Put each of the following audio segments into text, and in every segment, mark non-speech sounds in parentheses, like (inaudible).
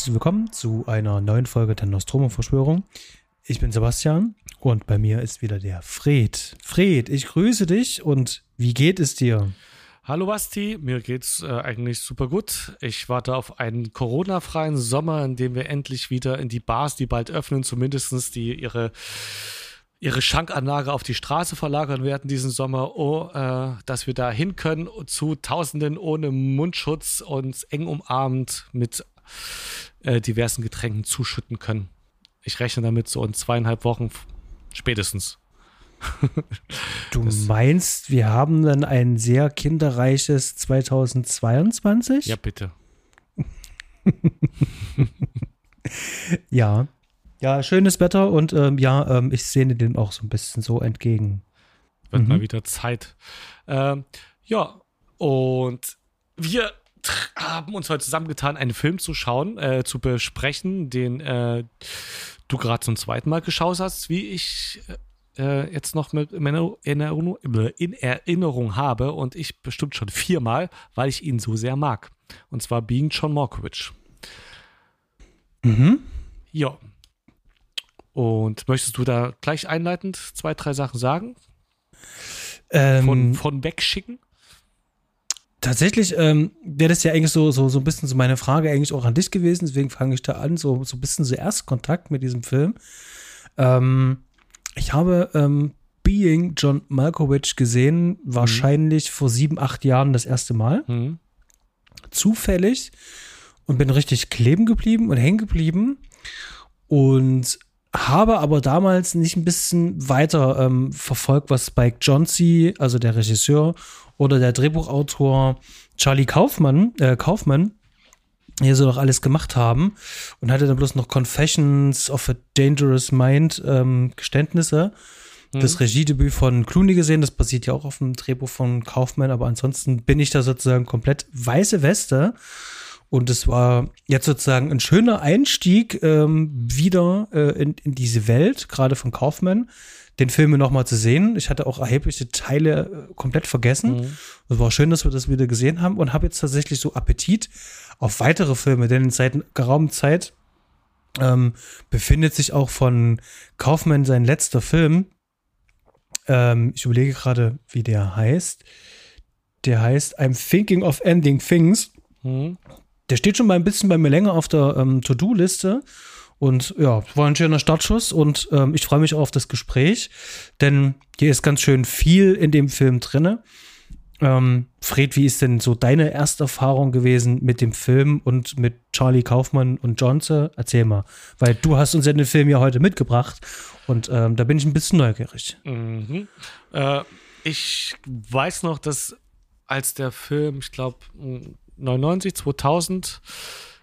herzlich willkommen zu einer neuen Folge der Nostromo-Verschwörung. Ich bin Sebastian und bei mir ist wieder der Fred. Fred, ich grüße dich und wie geht es dir? Hallo Basti, mir geht's äh, eigentlich super gut. Ich warte auf einen Corona-freien Sommer, in dem wir endlich wieder in die Bars, die bald öffnen, zumindest die ihre ihre Schankanlage auf die Straße verlagern werden diesen Sommer, oh, äh, dass wir da hin können zu Tausenden ohne Mundschutz und eng umarmend mit äh, diversen Getränken zuschütten können. Ich rechne damit so in zweieinhalb Wochen spätestens. du das meinst, wir haben dann ein sehr kinderreiches 2022? Ja, bitte. (laughs) ja, ja, schönes Wetter und ähm, ja, ähm, ich sehne dem auch so ein bisschen so entgegen. Wird mhm. mal wieder Zeit. Ähm, ja, und wir haben uns heute zusammengetan, einen Film zu schauen, äh, zu besprechen, den äh, du gerade zum zweiten Mal geschaut hast, wie ich äh, jetzt noch mit in Erinnerung, in Erinnerung habe und ich bestimmt schon viermal, weil ich ihn so sehr mag. Und zwar Being John Malkovich. Mhm. Ja, und möchtest du da gleich einleitend zwei, drei Sachen sagen? Ähm, von, von wegschicken? Tatsächlich ähm, wäre das ja eigentlich so, so, so ein bisschen so meine Frage eigentlich auch an dich gewesen, deswegen fange ich da an, so, so ein bisschen so Erstkontakt mit diesem Film. Ähm, ich habe ähm, Being John Malkovich gesehen, wahrscheinlich mhm. vor sieben, acht Jahren das erste Mal. Mhm. Zufällig und bin richtig kleben geblieben und hängen geblieben. Und habe aber damals nicht ein bisschen weiter ähm, verfolgt, was Spike Jonze, also der Regisseur, oder der Drehbuchautor Charlie Kaufmann, äh, Kaufmann, hier so noch alles gemacht haben und hatte dann bloß noch Confessions of a Dangerous Mind ähm, Geständnisse. Mhm. Das Regiedebüt von Clooney gesehen, das basiert ja auch auf dem Drehbuch von Kaufmann, aber ansonsten bin ich da sozusagen komplett weiße Weste und es war jetzt sozusagen ein schöner Einstieg ähm, wieder äh, in, in diese Welt, gerade von Kaufmann, den Film nochmal zu sehen. Ich hatte auch erhebliche Teile äh, komplett vergessen. Mhm. Es war schön, dass wir das wieder gesehen haben und habe jetzt tatsächlich so Appetit auf weitere Filme, denn seit geraumer Zeit ähm, befindet sich auch von Kaufmann sein letzter Film. Ähm, ich überlege gerade, wie der heißt. Der heißt I'm Thinking of Ending Things. Mhm. Der steht schon mal ein bisschen bei mir länger auf der ähm, To-Do-Liste. Und ja, war ein schöner Startschuss und ähm, ich freue mich auch auf das Gespräch, denn hier ist ganz schön viel in dem Film drinne. Ähm, Fred, wie ist denn so deine erste Erfahrung gewesen mit dem Film und mit Charlie Kaufmann und Johnson? Erzähl mal, weil du hast uns ja den Film ja heute mitgebracht und ähm, da bin ich ein bisschen neugierig. Mhm. Äh, ich weiß noch, dass als der Film, ich glaube, 99, 2000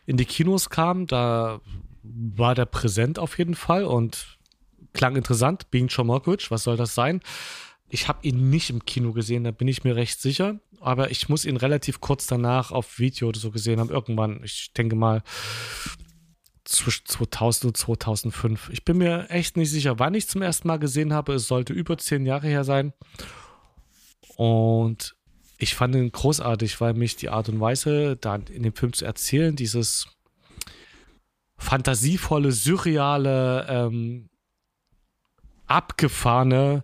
in die Kinos kam, da war der präsent auf jeden Fall und klang interessant. Being John Malkovich, was soll das sein? Ich habe ihn nicht im Kino gesehen, da bin ich mir recht sicher. Aber ich muss ihn relativ kurz danach auf Video oder so gesehen haben. Irgendwann, ich denke mal, zwischen 2000 und 2005. Ich bin mir echt nicht sicher, wann ich zum ersten Mal gesehen habe. Es sollte über zehn Jahre her sein. Und ich fand ihn großartig, weil mich die Art und Weise, da in dem Film zu erzählen, dieses fantasievolle, surreale, ähm, abgefahrene,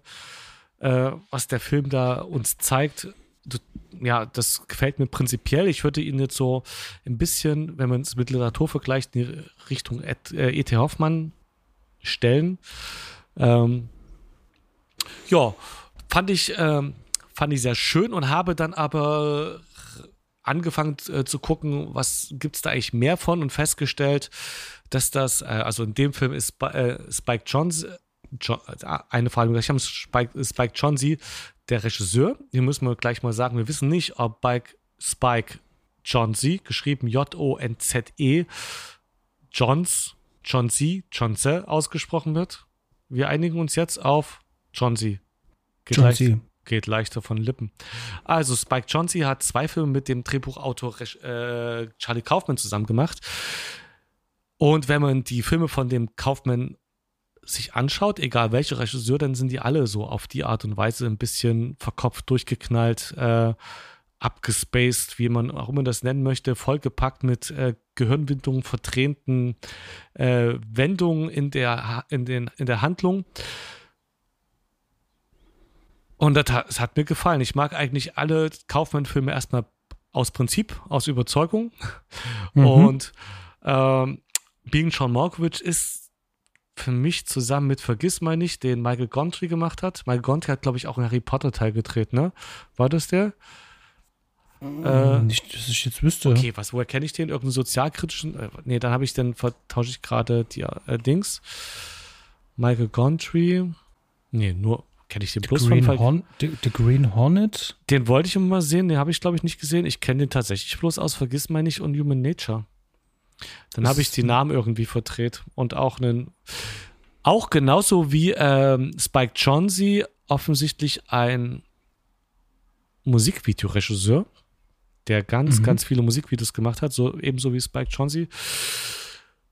äh, was der Film da uns zeigt, ja, das gefällt mir prinzipiell. Ich würde ihn jetzt so ein bisschen, wenn man es mit Literatur vergleicht, in die Richtung E.T. Äh, Hoffmann stellen. Ähm, ja, fand ich ähm, fand ich sehr schön und habe dann aber angefangen äh, zu gucken, was gibt es da eigentlich mehr von und festgestellt, dass das, äh, also in dem Film ist äh, Spike Jonze, John, äh, eine Frage, ich habe Spike, Spike Jonze, der Regisseur. Hier müssen wir gleich mal sagen, wir wissen nicht, ob Spike, Spike Jonze, geschrieben J-O-N-Z-E, Johns, Jonze, Jonze ausgesprochen wird. Wir einigen uns jetzt auf Jonze. Jonze geht leichter von Lippen. Also Spike Jonze hat zwei Filme mit dem Drehbuchautor äh, Charlie Kaufman zusammen gemacht. Und wenn man die Filme von dem Kaufman sich anschaut, egal welcher Regisseur, dann sind die alle so auf die Art und Weise ein bisschen verkopft, durchgeknallt, äh, abgespaced, wie man auch immer das nennen möchte, vollgepackt mit äh, Gehirnwindungen, verdrehten äh, Wendungen in der, in, den, in der Handlung. Und das, das hat mir gefallen. Ich mag eigentlich alle Kaufmann-Filme erstmal aus Prinzip, aus Überzeugung. Mhm. Und ähm, Being John Malkovich ist für mich zusammen mit Vergiss mal nicht, den Michael Gontry gemacht hat. Michael Gontry hat, glaube ich, auch einen Harry Potter Teil gedreht, ne? War das der? Äh, nicht, dass ich jetzt wüsste. Okay, was, woher kenne ich den? Irgendeinen sozialkritischen? Äh, nee, dann habe ich dann vertausche ich gerade die äh, Dings. Michael Gontry. Nee, nur kenne ich den The bloß Green von Horn, the, the Green Hornet? Den wollte ich immer mal sehen, den habe ich, glaube ich, nicht gesehen. Ich kenne den tatsächlich bloß aus Vergiss mal nicht und Human Nature. Dann habe ich die Namen irgendwie verdreht und auch einen, auch genauso wie ähm, Spike Jonze offensichtlich ein Musikvideoregisseur, der ganz, mhm. ganz viele Musikvideos gemacht hat, so ebenso wie Spike Jonze.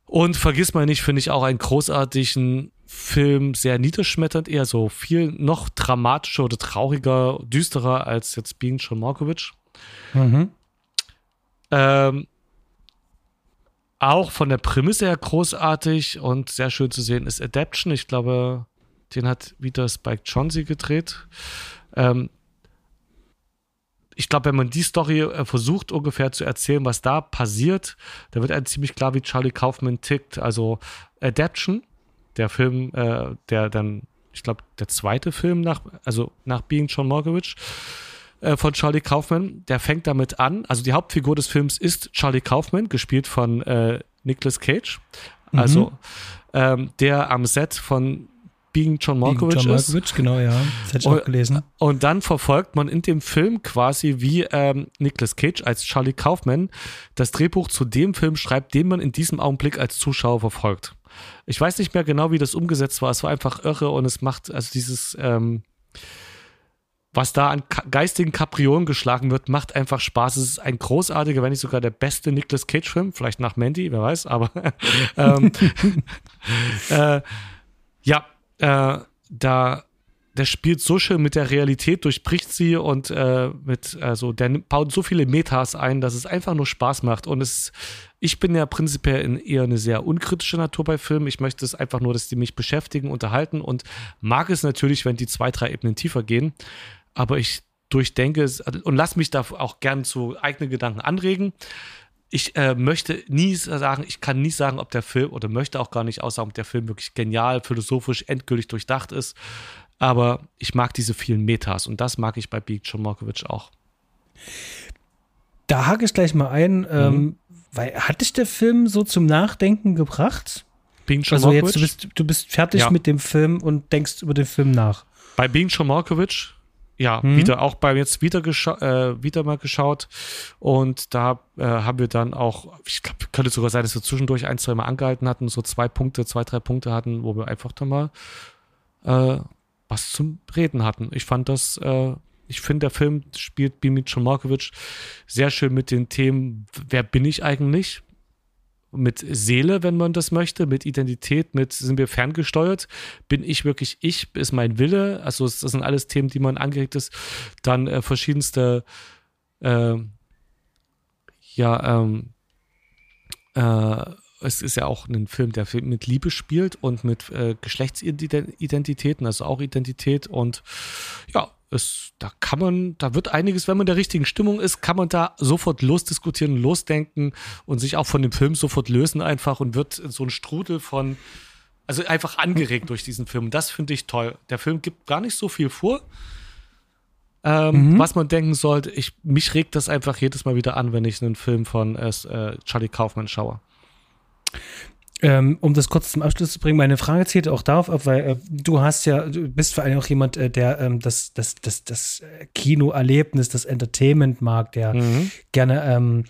Und vergiss mal nicht, finde ich auch einen großartigen Film, sehr niederschmetternd, eher so viel noch dramatischer oder trauriger, düsterer als jetzt Being John Markovich. Mhm. Ähm, auch von der Prämisse her großartig und sehr schön zu sehen ist Adaption. Ich glaube, den hat wieder Spike Jonze gedreht. Ähm, ich glaube, wenn man die Story äh, versucht ungefähr zu erzählen, was da passiert, da wird einem ziemlich klar, wie Charlie Kaufman tickt. Also Adaption, der Film, äh, der dann, ich glaube, der zweite Film nach, also nach Being John Malkovich, äh, von Charlie Kaufman. Der fängt damit an. Also die Hauptfigur des Films ist Charlie Kaufman, gespielt von äh, Nicolas Cage. Also mhm. ähm, der am Set von Being John Malkovich Being John Malkovich, ist. genau, ja. Das hätte ich und, auch gelesen. Und dann verfolgt man in dem Film quasi, wie ähm, Nicolas Cage als Charlie Kaufman das Drehbuch zu dem Film schreibt, den man in diesem Augenblick als Zuschauer verfolgt. Ich weiß nicht mehr genau, wie das umgesetzt war. Es war einfach irre und es macht also dieses ähm, was da an geistigen Kapriolen geschlagen wird, macht einfach Spaß. Es ist ein großartiger, wenn nicht sogar der beste Nicolas Cage-Film, vielleicht nach Mandy, wer weiß, aber (laughs) ähm, (laughs) äh, ja, äh, da der spielt so schön mit der Realität, durchbricht sie und äh, mit, also der baut so viele Metas ein, dass es einfach nur Spaß macht. Und es, ich bin ja prinzipiell in eher eine sehr unkritische Natur bei Filmen. Ich möchte es einfach nur, dass die mich beschäftigen, unterhalten und mag es natürlich, wenn die zwei, drei Ebenen tiefer gehen aber ich durchdenke es und lass mich da auch gern zu eigenen Gedanken anregen. Ich äh, möchte nie sagen, ich kann nie sagen, ob der Film oder möchte auch gar nicht aussagen, ob der Film wirklich genial, philosophisch, endgültig durchdacht ist. Aber ich mag diese vielen Metas und das mag ich bei Beat John Markovic auch. Da hake ich gleich mal ein, ähm, mhm. ähm, weil hat dich der Film so zum Nachdenken gebracht? Being John also jetzt, du bist, du bist fertig ja. mit dem Film und denkst über den Film nach. Bei Being John Markovic ja, mhm. wieder auch bei jetzt wieder, äh, wieder mal geschaut. Und da äh, haben wir dann auch, ich glaube, könnte sogar sein, dass wir zwischendurch ein, zwei Mal angehalten hatten, so zwei Punkte, zwei, drei Punkte hatten, wo wir einfach dann mal äh, was zum Reden hatten. Ich fand das, äh, ich finde, der Film spielt Bimic Markovic sehr schön mit den Themen, wer bin ich eigentlich? mit Seele, wenn man das möchte, mit Identität, mit sind wir ferngesteuert, bin ich wirklich ich, ist mein Wille, also das sind alles Themen, die man angeregt ist, dann äh, verschiedenste äh, ja, ähm, äh, es ist ja auch ein Film, der mit Liebe spielt und mit äh, Geschlechtsidentitäten, also auch Identität und ja, es, da kann man, da wird einiges, wenn man in der richtigen Stimmung ist, kann man da sofort losdiskutieren, losdenken und sich auch von dem Film sofort lösen einfach und wird in so ein Strudel von, also einfach angeregt durch diesen Film. Und das finde ich toll. Der Film gibt gar nicht so viel vor, ähm, mhm. was man denken sollte. Ich, mich regt das einfach jedes Mal wieder an, wenn ich einen Film von äh, Charlie Kaufman schaue. Ähm, um das kurz zum Abschluss zu bringen, meine Frage zählt auch darauf ab, weil äh, du hast ja, du bist vor allem auch jemand, äh, der ähm, das, das, das, das Kinoerlebnis, das Entertainment mag, der mhm. gerne, ähm,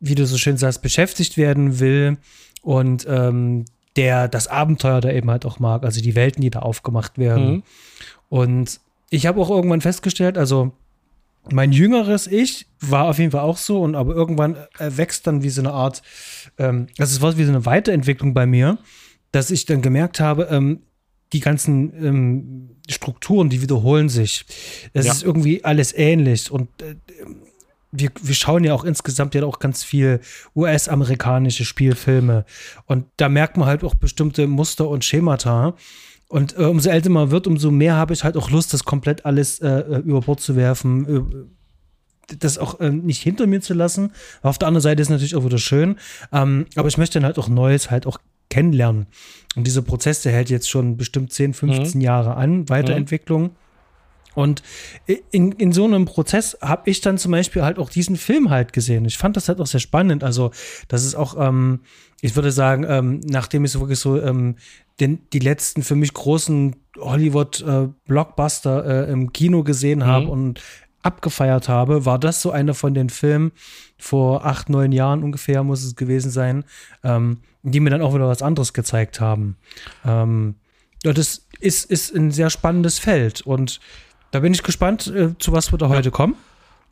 wie du so schön sagst, beschäftigt werden will und ähm, der das Abenteuer da eben halt auch mag, also die Welten, die da aufgemacht werden. Mhm. Und ich habe auch irgendwann festgestellt, also mein jüngeres Ich war auf jeden Fall auch so und aber irgendwann äh, wächst dann wie so eine Art, ähm, also es war wie so eine Weiterentwicklung bei mir, dass ich dann gemerkt habe, ähm, die ganzen ähm, Strukturen, die wiederholen sich. Es ja. ist irgendwie alles ähnlich und äh, wir, wir schauen ja auch insgesamt ja auch ganz viel US-amerikanische Spielfilme. Und da merkt man halt auch bestimmte Muster und Schemata. Und äh, umso älter man wird, umso mehr habe ich halt auch Lust, das komplett alles äh, äh über Bord zu werfen, äh, das auch äh, nicht hinter mir zu lassen. Auf der anderen Seite ist es natürlich auch wieder schön. Ähm, aber ich möchte dann halt auch Neues halt auch kennenlernen. Und dieser Prozess, der hält jetzt schon bestimmt 10, 15 mhm. Jahre an, Weiterentwicklung. Mhm. Und in, in so einem Prozess habe ich dann zum Beispiel halt auch diesen Film halt gesehen. Ich fand das halt auch sehr spannend. Also, das ist auch, ähm, ich würde sagen, ähm, nachdem ich so wirklich so ähm, den, die letzten für mich großen Hollywood-Blockbuster äh, äh, im Kino gesehen habe mhm. und abgefeiert habe, war das so einer von den Filmen vor acht, neun Jahren ungefähr, muss es gewesen sein, ähm, die mir dann auch wieder was anderes gezeigt haben. Ähm, ja, das ist, ist ein sehr spannendes Feld und da bin ich gespannt, äh, zu was wir da heute kommen.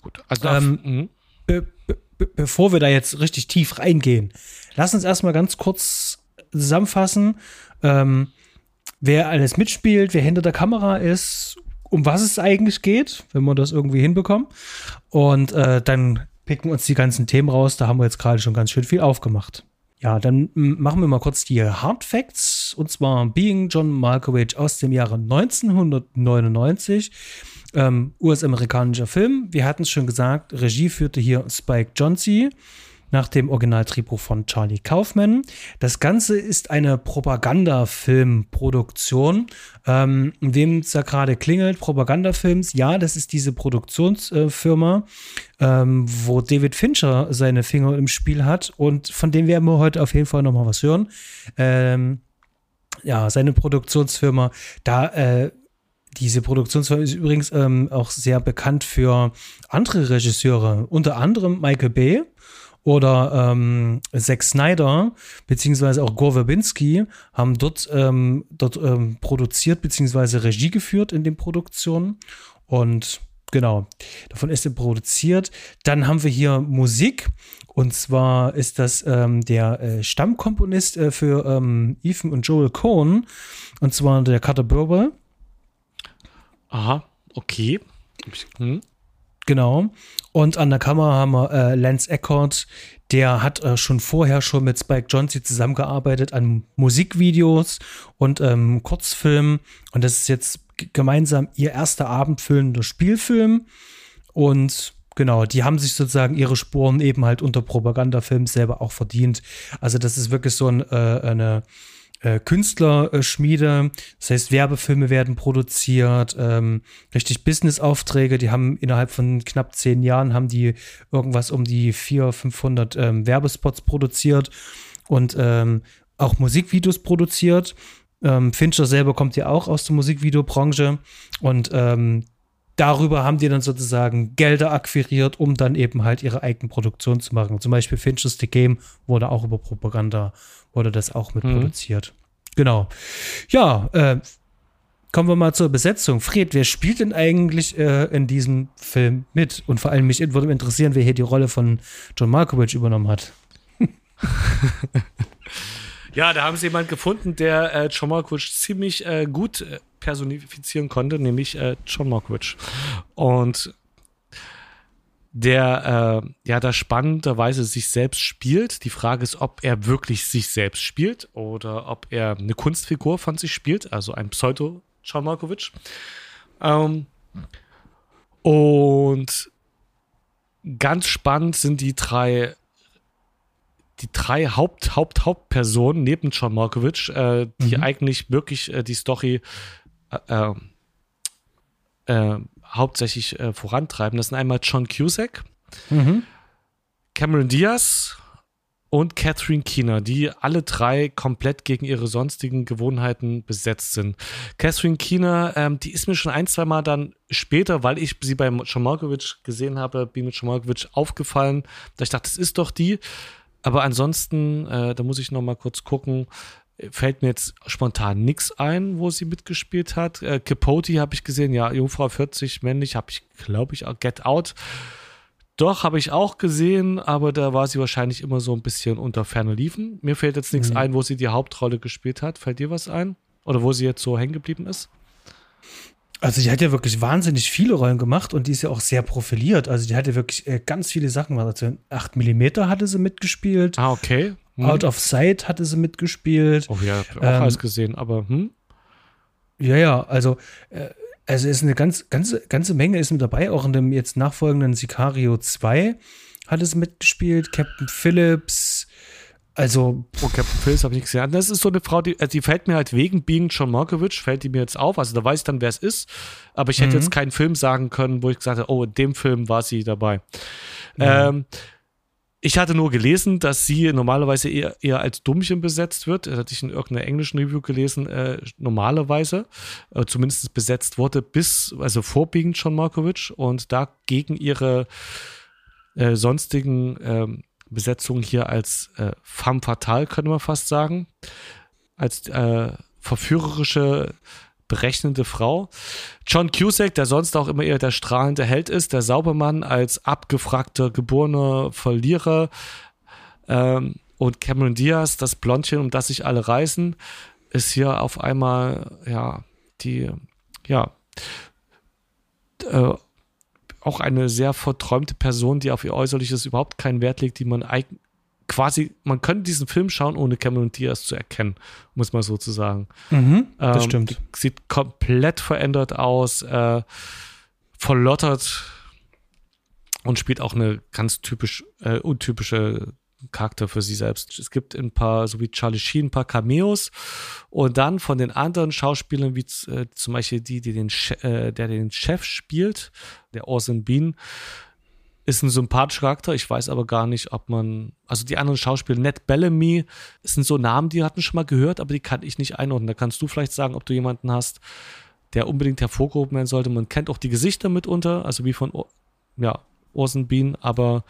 Gut, also ähm, mhm. be be bevor wir da jetzt richtig tief reingehen, lass uns erstmal ganz kurz zusammenfassen, ähm, wer alles mitspielt, wer hinter der Kamera ist, um was es eigentlich geht, wenn wir das irgendwie hinbekommen. Und äh, dann picken wir uns die ganzen Themen raus. Da haben wir jetzt gerade schon ganz schön viel aufgemacht. Ja, dann machen wir mal kurz die Hard Facts. Und zwar Being John Malkovich aus dem Jahre 1999. Ähm, US-amerikanischer Film. Wir hatten es schon gesagt, Regie führte hier Spike Jonze nach dem Originaldrehbuch von Charlie Kaufman. Das Ganze ist eine Propagandafilmproduktion. Ähm, wem es da gerade klingelt, Propagandafilms, ja, das ist diese Produktionsfirma, ähm, wo David Fincher seine Finger im Spiel hat und von dem werden wir heute auf jeden Fall nochmal was hören. Ähm, ja, seine Produktionsfirma, da äh, diese Produktionsfirma ist übrigens ähm, auch sehr bekannt für andere Regisseure, unter anderem Michael Bay oder ähm, Zack Snyder beziehungsweise auch Gore Verbinski haben dort, ähm, dort ähm, produziert beziehungsweise Regie geführt in den Produktionen und genau, davon ist er produziert. Dann haben wir hier Musik und zwar ist das ähm, der äh, Stammkomponist äh, für ähm, Ethan und Joel Cohn und zwar der Carter Burwell. Aha, okay. Hm. Genau. Und an der Kamera haben wir äh, Lance Eckert, der hat äh, schon vorher schon mit Spike Jonze zusammengearbeitet an Musikvideos und ähm, Kurzfilmen. Und das ist jetzt gemeinsam ihr erster abendfüllender Spielfilm. Und genau, die haben sich sozusagen ihre Spuren eben halt unter Propagandafilms selber auch verdient. Also das ist wirklich so ein, äh, eine äh, Künstlerschmiede. Das heißt, Werbefilme werden produziert, ähm, richtig Businessaufträge. Die haben innerhalb von knapp zehn Jahren haben die irgendwas um die 400, 500 ähm, Werbespots produziert und ähm, auch Musikvideos produziert. Ähm, Fincher selber kommt ja auch aus der Musikvideobranche und ähm, darüber haben die dann sozusagen Gelder akquiriert, um dann eben halt ihre eigene Produktion zu machen. Zum Beispiel Fincher's The Game wurde auch über Propaganda wurde das auch mitproduziert. Mhm. Genau. Ja, äh, kommen wir mal zur Besetzung. Fred, wer spielt denn eigentlich äh, in diesem Film mit? Und vor allem mich würde interessieren, wer hier die Rolle von John Malkovich übernommen hat. (laughs) ja, da haben sie jemanden gefunden, der äh, John Malkovich ziemlich äh, gut äh, personifizieren konnte, nämlich äh, John Malkovich. Und der äh, ja da spannenderweise sich selbst spielt. Die Frage ist, ob er wirklich sich selbst spielt oder ob er eine Kunstfigur von sich spielt, also ein Pseudo John Malkovich. Ähm, und ganz spannend sind die drei die drei Haupt, Haupt, Hauptpersonen neben John Malkovich, äh, die mhm. eigentlich wirklich äh, die Story äh, äh, äh hauptsächlich äh, vorantreiben. Das sind einmal John Cusack, mhm. Cameron Diaz und Catherine Keener, die alle drei komplett gegen ihre sonstigen Gewohnheiten besetzt sind. Catherine Keener, ähm, die ist mir schon ein, zwei Mal dann später, weil ich sie bei John Malkovich gesehen habe, bin mit John Malkovich aufgefallen, da ich dachte, das ist doch die. Aber ansonsten, äh, da muss ich noch mal kurz gucken, fällt mir jetzt spontan nichts ein, wo sie mitgespielt hat. Äh, Capote habe ich gesehen, ja, Jungfrau 40, männlich, habe ich, glaube ich, auch Get Out. Doch, habe ich auch gesehen, aber da war sie wahrscheinlich immer so ein bisschen unter Ferne liefen. Mir fällt jetzt nichts mhm. ein, wo sie die Hauptrolle gespielt hat. Fällt dir was ein? Oder wo sie jetzt so hängen geblieben ist? Also die hat ja wirklich wahnsinnig viele Rollen gemacht und die ist ja auch sehr profiliert. Also die hat ja wirklich äh, ganz viele Sachen gemacht. Also 8 mm hatte sie mitgespielt. Ah, okay. Hm. Out of Sight hatte sie mitgespielt. Oh ja, hab auch Ähm, alles gesehen, aber hm? Ja, ja, also, äh, also ist eine ganz, ganze, ganze Menge ist mit dabei. Auch in dem jetzt nachfolgenden Sicario 2 hat es mitgespielt. Captain Phillips. Also, Oh, Captain Phillips habe ich nicht gesehen. Das ist so eine Frau, die, also die fällt mir halt wegen Being John Malkovich, fällt die mir jetzt auf. Also da weiß ich dann, wer es ist. Aber ich hätte Mhm. jetzt keinen Film sagen können, wo ich gesagt habe, oh, in dem Film war sie dabei. Ja. Ähm, ich hatte nur gelesen, dass sie normalerweise eher, eher als Dummchen besetzt wird. Das hatte ich in irgendeiner englischen Review gelesen, äh, normalerweise. Äh, zumindest besetzt wurde bis, also vorbiegend John Malkovich. Und dagegen ihre äh, sonstigen Besetzungen hier als äh, femme fatale, könnte man fast sagen. Als äh, verführerische, berechnende Frau. John Cusack, der sonst auch immer eher der strahlende Held ist, der Saubermann als abgefragter, geborener Verlierer. Ähm, und Cameron Diaz, das Blondchen, um das sich alle reißen, ist hier auf einmal, ja, die, ja, äh, auch eine sehr verträumte Person, die auf ihr Äußerliches überhaupt keinen Wert legt, die man quasi, man könnte diesen Film schauen, ohne Cameron Diaz zu erkennen, muss man sozusagen. mhm, das Ähm, stimmt. Sieht komplett verändert aus, äh, verlottert und spielt auch eine ganz typisch äh, untypische Charakter für sie selbst. Es gibt ein paar, so wie Charlie Sheen, ein paar Cameos und dann von den anderen Schauspielern, wie äh, zum Beispiel die, die den, äh, der den Chef spielt, der Orson Bean, ist ein sympathischer Charakter. Ich weiß aber gar nicht, ob man, also die anderen Schauspieler, Ned Bellamy, sind so Namen, die hatten schon mal gehört, aber die kann ich nicht einordnen. Da kannst du vielleicht sagen, ob du jemanden hast, der unbedingt hervorgehoben werden sollte. Man kennt auch die Gesichter mitunter, also wie von, ja, Orson Bean, aber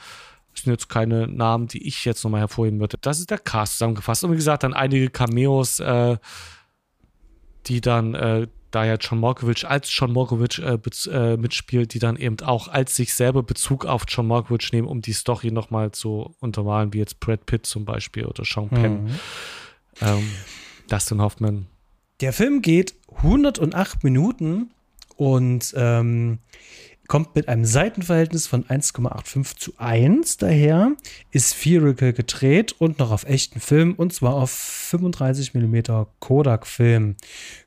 sind jetzt keine Namen, die ich jetzt nochmal hervorheben würde. Das ist der Cast zusammengefasst. Und wie gesagt, dann einige Cameos, äh, die dann, äh, da ja John Malkovich als John Malkovich äh, äh, mitspielt, die dann eben auch als sich selber Bezug auf John Malkovich nehmen, um die Story nochmal zu untermalen, wie jetzt Brad Pitt zum Beispiel oder Sean Penn, Mhm. ähm, Dustin Hoffman. Der Film geht 108 Minuten und ähm, kommt mit einem Seitenverhältnis von 1,85 zu 1 daher, ist spherical gedreht und noch auf echten Film und zwar auf 35 mm Kodak-Film.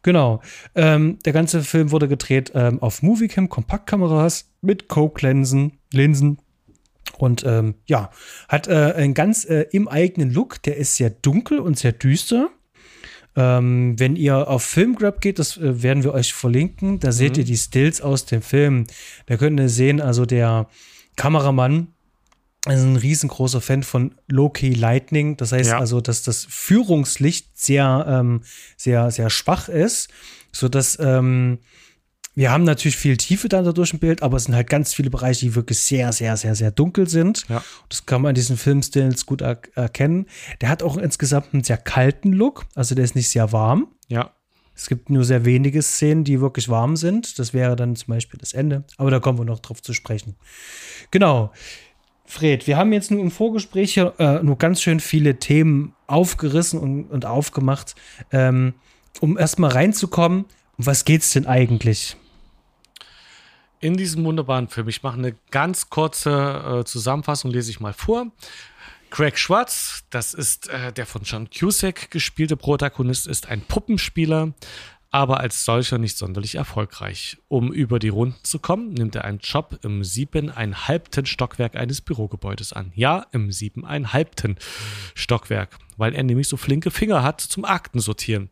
Genau. Ähm, der ganze Film wurde gedreht ähm, auf Moviecam, Kompaktkameras mit Coke-Linsen, Linsen. Und ähm, ja, hat äh, einen ganz äh, im eigenen Look. Der ist sehr dunkel und sehr düster. Ähm, wenn ihr auf Filmgrab geht, das äh, werden wir euch verlinken, da seht ihr die Stills aus dem Film. Da könnt ihr sehen, also der Kameramann ist ein riesengroßer Fan von Low-Key Lightning. Das heißt Ja. also, dass das Führungslicht sehr, ähm, sehr, sehr schwach ist, sodass ähm, wir haben natürlich viel Tiefe dann dadurch im Bild, aber es sind halt ganz viele Bereiche, die wirklich sehr, sehr, sehr, sehr dunkel sind. Ja. Das kann man an diesen Filmstills gut er erkennen. Der hat auch insgesamt einen sehr kalten Look, also der ist nicht sehr warm. Ja. Es gibt nur sehr wenige Szenen, die wirklich warm sind. Das wäre dann zum Beispiel das Ende. Aber da kommen wir noch drauf zu sprechen. Genau. Fred, wir haben jetzt nur im Vorgespräch hier, äh, nur ganz schön viele Themen aufgerissen und, und aufgemacht, ähm, um erstmal reinzukommen. Um was geht's denn eigentlich? In diesem wunderbaren Film. Ich mache eine ganz kurze äh, Zusammenfassung, lese ich mal vor. Craig Schwartz, das ist äh, der von John Cusack gespielte Protagonist, ist ein Puppenspieler, aber als solcher nicht sonderlich erfolgreich. Um über die Runden zu kommen, nimmt er einen Job im siebeneinhalbten Stockwerk eines Bürogebäudes an. Ja, im siebeneinhalbten Stockwerk, weil er nämlich so flinke Finger hat zum Aktensortieren.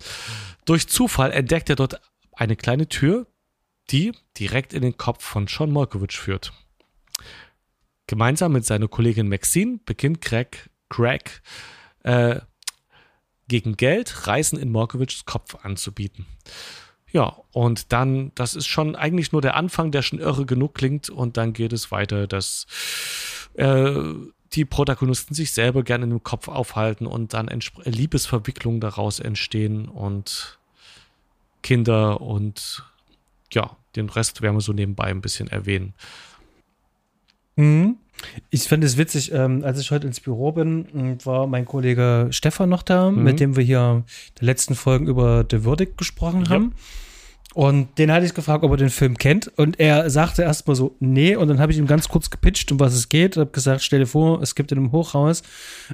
Durch Zufall entdeckt er dort eine kleine Tür, die direkt in den Kopf von John Malkovich führt. Gemeinsam mit seiner Kollegin Maxine beginnt Craig, Craig äh, gegen Geld Reisen in Malkovichs Kopf anzubieten. Ja, und dann, das ist schon eigentlich nur der Anfang, der schon irre genug klingt, und dann geht es weiter, dass äh, die Protagonisten sich selber gerne dem Kopf aufhalten und dann Liebesverwicklungen daraus entstehen und Kinder und ja, den Rest werden wir so nebenbei ein bisschen erwähnen. Mhm. Ich fand es witzig, ähm, als ich heute ins Büro bin, m, war mein Kollege Stefan noch da, Mhm. mit dem wir hier in den letzten Folgen über The Verdict gesprochen Ja. haben. Und den hatte ich gefragt, ob er den Film kennt. Und er sagte erstmal so, nee. Und dann habe ich ihm ganz kurz gepitcht, um was es geht. Ich habe gesagt, stell dir vor, es gibt in einem Hochhaus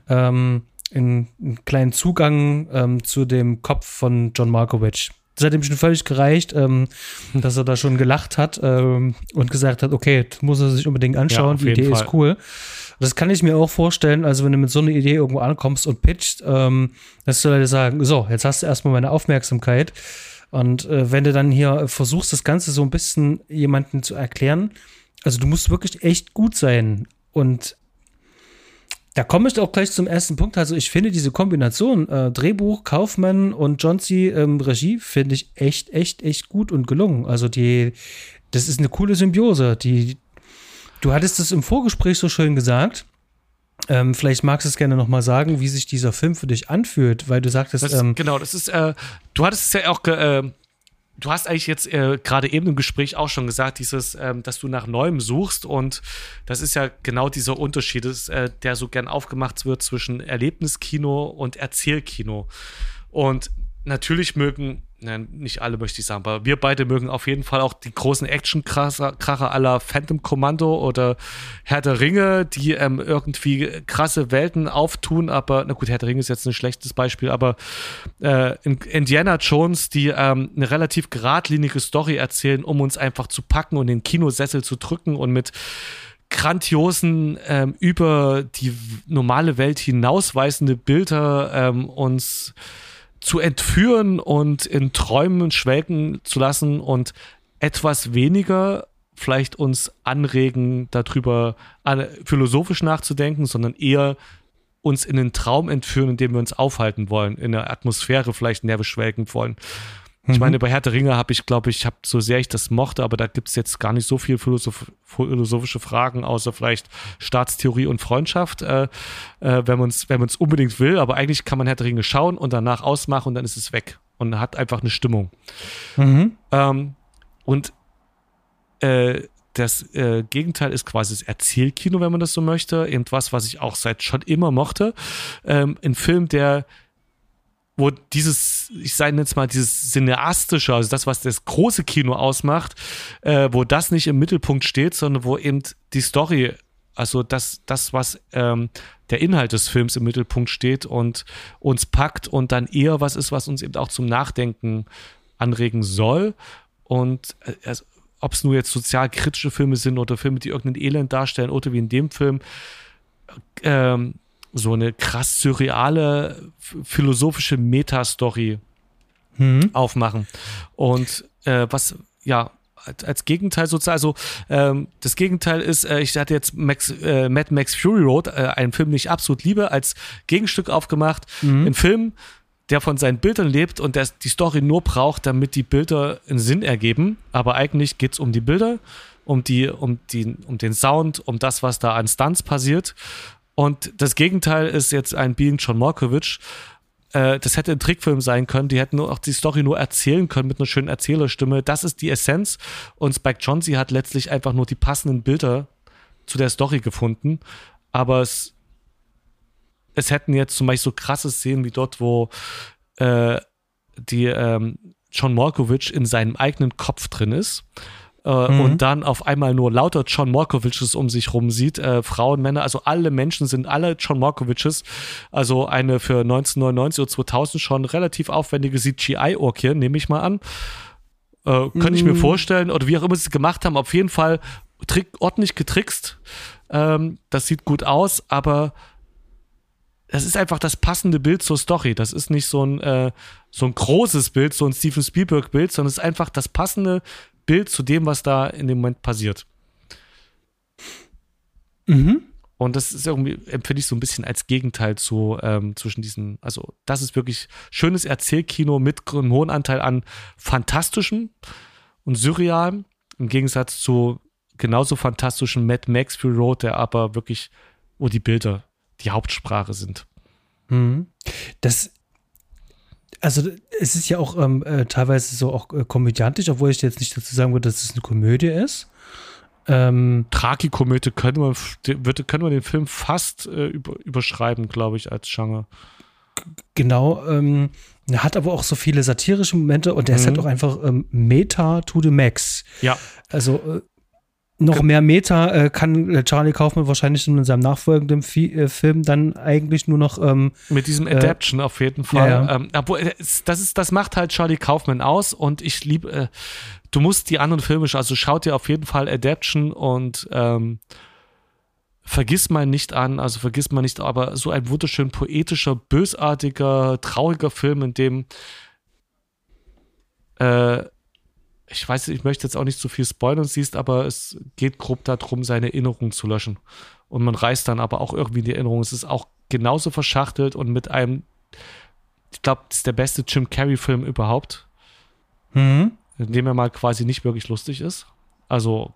ähm, einen, einen, kleinen Zugang ähm, zu dem Kopf von John Markovich. Das hat ihm schon völlig gereicht, ähm, dass er da schon gelacht hat ähm, und gesagt hat, okay, das muss er sich unbedingt anschauen, ja, die Idee Fall. ist cool. Das kann ich mir auch vorstellen, also wenn du mit so einer Idee irgendwo ankommst und pitcht, ähm, dass du Leute sagen, so, jetzt hast du erstmal meine Aufmerksamkeit. Und äh, wenn du dann hier versuchst, das Ganze so ein bisschen jemandem zu erklären, also du musst wirklich echt gut sein. Und da komme ich auch gleich zum ersten Punkt. Also ich finde diese Kombination äh, Drehbuch, Kaufmann und John C. Ähm, Regie finde ich echt, echt, echt gut und gelungen. Also die, das ist eine coole Symbiose. Die, du hattest es im Vorgespräch so schön gesagt. Ähm, vielleicht magst du es gerne nochmal sagen, wie sich dieser Film für dich anfühlt, weil du sagtest. Das, ähm, genau, das ist, äh, du hattest es ja auch, äh, du hast eigentlich jetzt äh, gerade eben im Gespräch auch schon gesagt, dieses, ähm, dass du nach Neuem suchst und das ist ja genau dieser Unterschied, ist, äh, der so gern aufgemacht wird zwischen Erlebniskino und Erzählkino. Und natürlich mögen Nein, nicht alle möchte ich sagen, aber wir beide mögen auf jeden Fall auch die großen Action-Kracher aller Phantom Commando oder Herr der Ringe, die ähm, irgendwie krasse Welten auftun, aber, na gut, Herr der Ringe ist jetzt ein schlechtes Beispiel, aber äh, Indiana Jones, die ähm, eine relativ geradlinige Story erzählen, um uns einfach zu packen und den Kinosessel zu drücken und mit grandiosen, ähm, über die normale Welt hinausweisende Bilder ähm, uns zu entführen und in Träumen schwelgen zu lassen und etwas weniger vielleicht uns anregen, darüber philosophisch nachzudenken, sondern eher uns in den Traum entführen, in dem wir uns aufhalten wollen, in der Atmosphäre vielleicht näher beschwelgen wollen. Ich mhm. meine, bei Herr der Ringe habe ich, glaube ich, habe so sehr ich das mochte, aber da gibt es jetzt gar nicht so viel philosoph philosophische Fragen, außer vielleicht Staatstheorie und Freundschaft, äh, äh, wenn man es wenn man's unbedingt will. Aber eigentlich kann man Herr der Ringe schauen und danach ausmachen und dann ist es weg und hat einfach eine Stimmung. Mhm. Ähm, und äh, das äh, Gegenteil ist quasi das Erzählkino, wenn man das so möchte. Irgendwas, was ich auch seit schon immer mochte. Ähm, ein Film, der wo dieses, ich sage jetzt mal, dieses Cineastische, also das, was das große Kino ausmacht, äh, wo das nicht im Mittelpunkt steht, sondern wo eben die Story, also das, das was ähm, der Inhalt des Films im Mittelpunkt steht und uns packt und dann eher was ist, was uns eben auch zum Nachdenken anregen soll. Und äh, also, ob es nur jetzt sozialkritische Filme sind oder Filme, die irgendein Elend darstellen oder wie in dem Film, ähm, so eine krass surreale philosophische Metastory mhm. aufmachen. Und äh, was, ja, als, als Gegenteil sozusagen, also ähm, das Gegenteil ist, äh, ich hatte jetzt Max, äh, Mad Max Fury Road, äh, einen Film, den ich absolut liebe, als Gegenstück aufgemacht. Mhm. Ein Film, der von seinen Bildern lebt und der die Story nur braucht, damit die Bilder einen Sinn ergeben. Aber eigentlich geht es um die Bilder, um die, um die, um den Sound, um das, was da an Stunts passiert. Und das Gegenteil ist jetzt ein Being John Malkovich. Äh, das hätte ein Trickfilm sein können. Die hätten auch die Story nur erzählen können mit einer schönen Erzählerstimme. Das ist die Essenz. Und Spike Jonze hat letztlich einfach nur die passenden Bilder zu der Story gefunden. Aber es, es hätten jetzt zum Beispiel so krasse Szenen wie dort, wo äh, die ähm, John Malkovich in seinem eigenen Kopf drin ist äh, mhm. und dann auf einmal nur lauter John Malkoviches um sich rum sieht, äh, Frauen, Männer, also alle Menschen sind alle John Malkoviches, also eine für 1999 oder 2000 schon relativ aufwendige CGI-Orkie, nehme ich mal an. Äh, könnte ich mir mhm. vorstellen, oder wie auch immer sie es gemacht haben, auf jeden Fall trick, ordentlich getrickst. Ähm, das sieht gut aus, aber das ist einfach das passende Bild zur Story. Das ist nicht so ein, äh, so ein großes Bild, so ein Steven Spielberg-Bild, sondern es ist einfach das passende Bild zu dem, was da in dem Moment passiert. Mhm. Und das ist irgendwie, empfinde ich so ein bisschen als Gegenteil zu ähm, zwischen diesen, also das ist wirklich schönes Erzählkino mit einem hohen Anteil an fantastischem und surrealem, im Gegensatz zu genauso fantastischen Mad Max Fury Road, der aber wirklich, wo die Bilder die Hauptsprache sind. Mhm. Das also es ist ja auch ähm, äh, teilweise so auch äh, komödiantisch, obwohl ich jetzt nicht dazu sagen würde, dass es eine Komödie ist. Ähm, Tragikomödie können wir, würde, können wir den Film fast äh, über, überschreiben, glaube ich, als Genre. Genau. Ähm, Er hat aber auch so viele satirische Momente und er ist halt auch einfach ähm, Meta to the Max. Ja. Also äh, noch mehr Meta äh, kann äh, Charlie Kaufman wahrscheinlich in seinem nachfolgenden Fi äh, Film dann eigentlich nur noch ähm, Mit diesem äh, Adaption auf jeden Fall. ja, ja. Ähm, obwohl, äh, das, ist, das macht halt Charlie Kaufman aus und ich liebe, äh, du musst die anderen Filme, also schaut dir auf jeden Fall Adaption und ähm, vergiss mal nicht an, also vergiss mal nicht, aber so ein wunderschön poetischer, bösartiger, trauriger Film, in dem äh, ich weiß, ich möchte jetzt auch nicht zu viel spoilern, siehst, aber es geht grob darum, seine Erinnerungen zu löschen. Und man reißt dann aber auch irgendwie die Erinnerung. Es ist auch genauso verschachtelt und mit einem, ich glaube, das ist der beste Jim Carrey-Film überhaupt, mhm. in dem er mal quasi nicht wirklich lustig ist. Also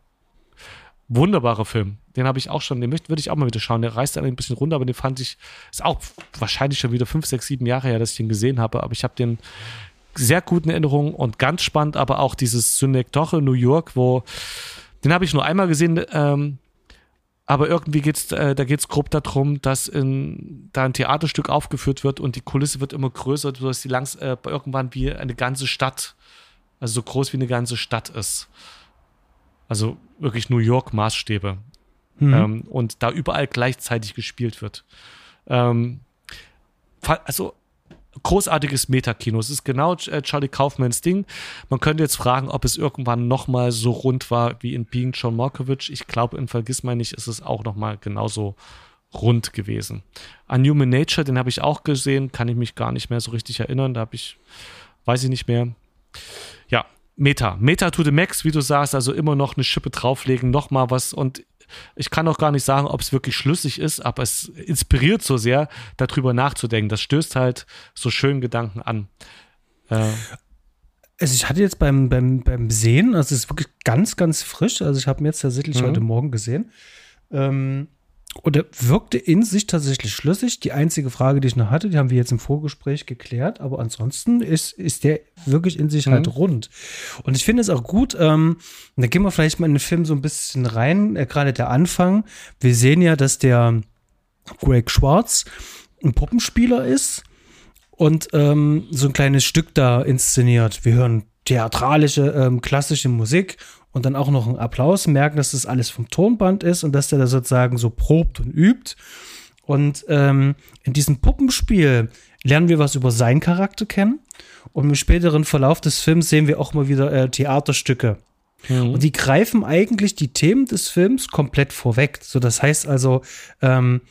wunderbarer Film. Den habe ich auch schon, den möchte- würde ich auch mal wieder schauen. Der reißt dann ein bisschen runter, aber den fand ich, ist auch wahrscheinlich schon wieder fünf, sechs, sieben Jahre her, dass ich den gesehen habe, aber ich habe den sehr guten Erinnerungen und ganz spannend, aber auch dieses Synekdoche New York, wo, den habe ich nur einmal gesehen, ähm, aber irgendwie geht's, äh, da geht es grob darum, dass in, da ein Theaterstück aufgeführt wird und die Kulisse wird immer größer, sodass die langs, äh, irgendwann wie eine ganze Stadt, also so groß wie eine ganze Stadt ist. Also wirklich New York Maßstäbe. Mhm. Ähm, und da überall gleichzeitig gespielt wird. Ähm, also großartiges Metakino. Es ist genau äh, Charlie Kaufmans Ding. Man könnte jetzt fragen, ob es irgendwann nochmal so rund war wie in Being John Malkovich. Ich glaube, in Vergiss ist es auch nochmal genauso rund gewesen. An Human Nature, den habe ich auch gesehen, kann ich mich gar nicht mehr so richtig erinnern. Da habe ich, weiß ich nicht mehr. Ja, Meta. Meta to the max, wie du sagst, also immer noch eine Schippe drauflegen, nochmal was und ich kann auch gar nicht sagen, ob es wirklich schlüssig ist, aber es inspiriert so sehr, darüber nachzudenken. Das stößt halt so schön Gedanken an. Äh, Also ich hatte jetzt beim, beim, beim Sehen, also es ist wirklich ganz, ganz frisch. Also ich habe ihn jetzt tatsächlich Mhm. heute Morgen gesehen. Ähm, und er wirkte in sich tatsächlich schlüssig. Die einzige Frage, die ich noch hatte, die haben wir jetzt im Vorgespräch geklärt. Aber ansonsten ist, ist der wirklich in sich Mhm. halt rund. Und ich finde es auch gut, ähm, da gehen wir vielleicht mal in den Film so ein bisschen rein, äh, gerade der Anfang. Wir sehen ja, dass der Greg Schwartz ein Puppenspieler ist und ähm, so ein kleines Stück da inszeniert. Wir hören theatralische, ähm, klassische Musik und dann auch noch einen Applaus, merken, dass das alles vom Tonband ist und dass der da sozusagen so probt und übt. Und ähm, in diesem Puppenspiel lernen wir was über seinen Charakter kennen. Und im späteren Verlauf des Films sehen wir auch mal wieder äh, Theaterstücke. Und die greifen eigentlich die Themen des Films komplett vorweg. So, das heißt also, ähm,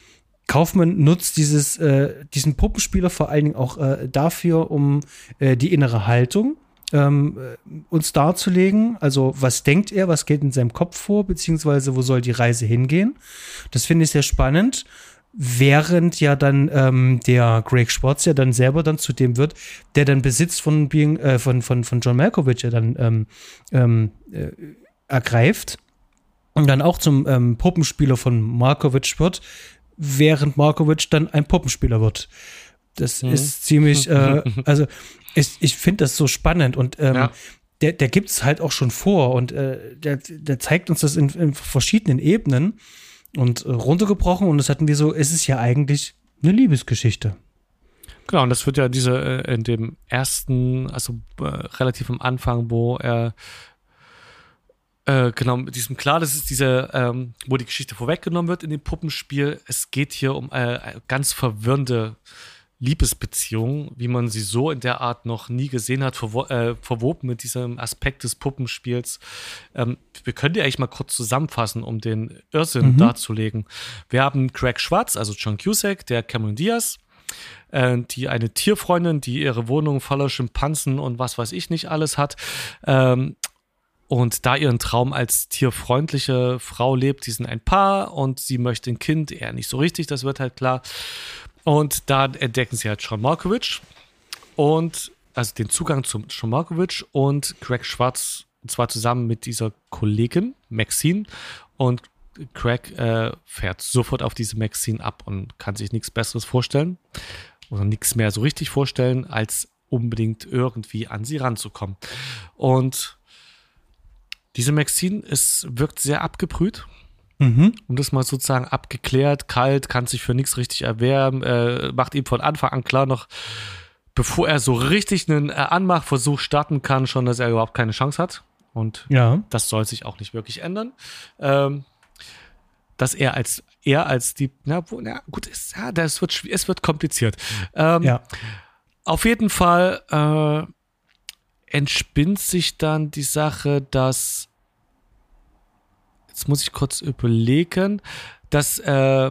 Kaufmann nutzt dieses, äh, diesen Puppenspieler vor allen Dingen auch äh, dafür, um äh, die innere Haltung ähm, äh, uns darzulegen. Also, was denkt er, was geht in seinem Kopf vor, beziehungsweise wo soll die Reise hingehen? Das finde ich sehr spannend. Während ja dann ähm, der Greg Schwartz ja dann selber dann zu dem wird, der dann Besitz von, Being, äh, von, von, von John Malkovich ja dann ähm, ähm, äh, ergreift und dann auch zum ähm, Puppenspieler von Markovic wird, während Markovic dann ein Puppenspieler wird. Das Mhm. ist ziemlich, äh, (laughs) also ich, ich finde das so spannend und ähm, Ja. der, der gibt es halt auch schon vor und äh, der, der zeigt uns das in, in verschiedenen Ebenen und äh, runtergebrochen und das hatten wir so, es ist ja eigentlich eine Liebesgeschichte. Genau, und das wird ja diese äh, in dem ersten, also äh, relativ am Anfang, wo er äh, genau mit diesem klar, das ist diese, ähm, wo die Geschichte vorweggenommen wird in dem Puppenspiel. Es geht hier um äh, ganz verwirrende Liebesbeziehung, wie man sie so in der Art noch nie gesehen hat, verwo äh, verwoben mit diesem Aspekt des Puppenspiels. Ähm, wir können die eigentlich mal kurz zusammenfassen, um den Irrsinn darzulegen. Wir haben Craig Schwartz, also John Cusack, der Cameron Diaz, äh, die eine Tierfreundin, die ihre Wohnung voller Schimpansen und was weiß ich nicht alles hat. Ähm, und da ihren Traum als tierfreundliche Frau lebt, die sind ein Paar und sie möchte ein Kind, er nicht so richtig, das wird halt klar. Und da entdecken sie halt John Malkovich und also den Zugang zum John Malkovich und Greg Schwartz, und zwar zusammen mit dieser Kollegin Maxine und Craig äh, fährt sofort auf diese Maxine ab und kann sich nichts Besseres vorstellen oder nichts mehr so richtig vorstellen, als unbedingt irgendwie an sie ranzukommen. Und diese Maxine ist, wirkt sehr abgebrüht Mhm. und das mal sozusagen abgeklärt, kalt, kann sich für nichts richtig erwärmen, äh, macht ihm von Anfang an klar noch, bevor er so richtig einen äh, Anmachversuch starten kann, schon, dass er überhaupt keine Chance hat. Und Ja. das soll sich auch nicht wirklich ändern. Ähm, dass er als er als die, na, wo, na gut, ist, ja, das wird, es wird kompliziert. Ähm, Ja. Auf jeden Fall äh, entspinnt sich dann die Sache, dass jetzt muss ich kurz überlegen, dass äh,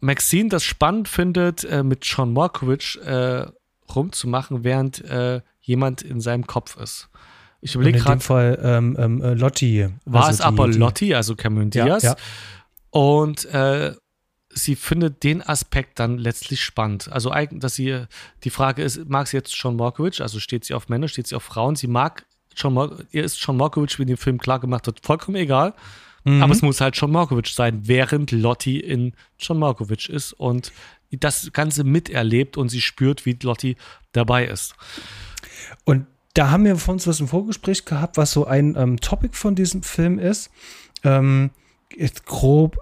Maxine das spannend findet, äh, mit John Markovich äh, rumzumachen, während äh, jemand in seinem Kopf ist. Ich überlege in dem gerade, Fall ähm, ähm, äh, Lotti. war Also es aber die- Lotti, also Cameron Ja, Diaz. ja. Und äh, sie findet den Aspekt dann letztlich spannend. Also, dass sie, die Frage ist, mag sie jetzt John Markovich, also steht sie auf Männer, steht sie auf Frauen? Sie mag John ihr ist John Markovich, wie in dem Film klar gemacht wird, vollkommen egal. Mhm. Aber es muss halt John Markovich sein, während Lotti in John Markovich ist und das Ganze miterlebt und sie spürt, wie Lotti dabei ist. Und da haben wir von uns was im Vorgespräch gehabt, was so ein ähm, Topic von diesem Film ist. Ähm, grob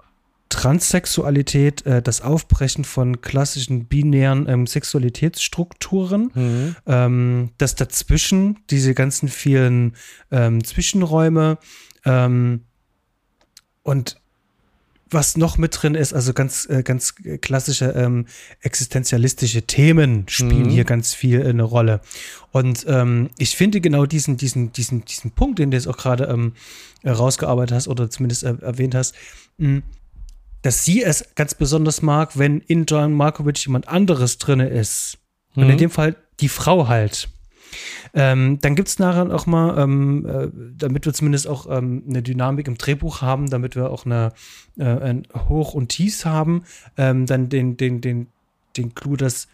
Transsexualität, äh, das Aufbrechen von klassischen binären ähm, Sexualitätsstrukturen, ähm, das dazwischen, diese ganzen vielen ähm, Zwischenräume ähm, und was noch mit drin ist, also ganz, äh, ganz klassische ähm, existenzialistische Themen spielen Mhm. hier ganz viel eine Rolle. Und ähm, ich finde genau diesen, diesen, diesen, diesen Punkt, den du jetzt auch gerade ähm, äh, rausgearbeitet hast oder zumindest äh, erwähnt hast, mh, dass sie es ganz besonders mag, wenn in John Markovic jemand anderes drinne ist. Und in Mhm. dem Fall die Frau halt. Ähm, dann gibt es nachher auch mal, ähm, äh, damit wir zumindest auch ähm, eine Dynamik im Drehbuch haben, damit wir auch eine, äh, ein Hoch und Tief haben, ähm, dann den, den, den, den Clou, dass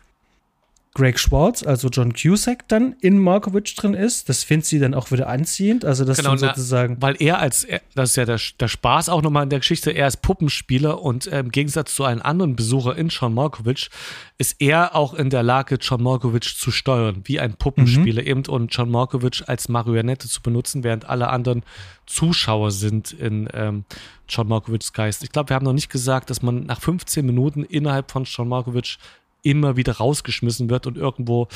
Greg Schwartz, also John Cusack, dann in Markovic drin ist. Das findet sie dann auch wieder anziehend. Also das Genau, dann na, sozusagen. Weil er als, das ist ja der, der Spaß auch nochmal in der Geschichte, er ist Puppenspieler und äh, im Gegensatz zu einem anderen Besucher in John Malkovich ist er auch in der Lage, John Malkovich zu steuern, wie ein Puppenspieler eben und John Malkovich als Marionette zu benutzen, während alle anderen Zuschauer sind in ähm, John Malkovichs Geist. Ich glaube, wir haben noch nicht gesagt, dass man nach 15 Minuten innerhalb von John Malkovich immer wieder rausgeschmissen wird und irgendwo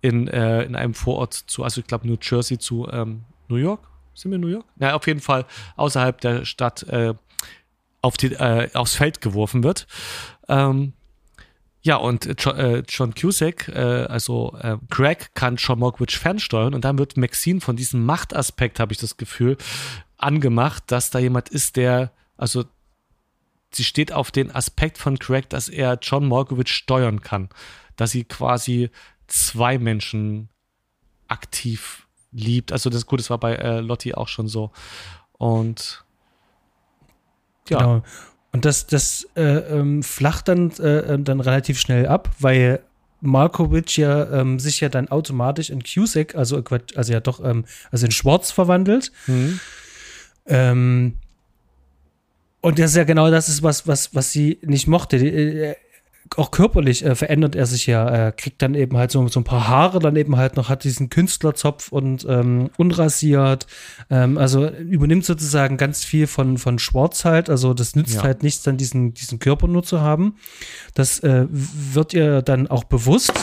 in, äh, in einem Vorort zu, also ich glaube New Jersey zu ähm, New York. Sind wir in New York? Na, auf jeden Fall außerhalb der Stadt äh, auf die, äh, aufs Feld geworfen wird. Ähm, ja, und äh, Jo- John Cusack, äh, also äh, Greg, kann John Malkovich fernsteuern und dann wird Maxine von diesem Machtaspekt, habe ich das Gefühl, angemacht, dass da jemand ist, der, also sie steht auf den Aspekt von Greg, dass er John Malkovich steuern kann. Dass sie quasi zwei Menschen aktiv liebt. Also das gut, das war bei äh, Lotti auch schon so. Und ja, Genau. Und das, das äh, ähm, flacht dann, äh, dann relativ schnell ab, weil Markovic ja ähm, sich ja dann automatisch in Cusack, also, also ja doch, ähm, also in Schwarz verwandelt. Mhm. Ähm, und das ist ja genau das ist, was, was, was sie nicht mochte. Die, äh, auch körperlich äh, verändert er sich ja, er kriegt dann eben halt so, so ein paar Haare, dann eben halt noch, hat diesen Künstlerzopf und ähm, unrasiert. Ähm, also übernimmt sozusagen ganz viel von, von Schwarz halt. Also das nützt Ja. halt nichts, dann diesen, diesen Körper nur zu haben. Das äh, wird ihr dann auch bewusst.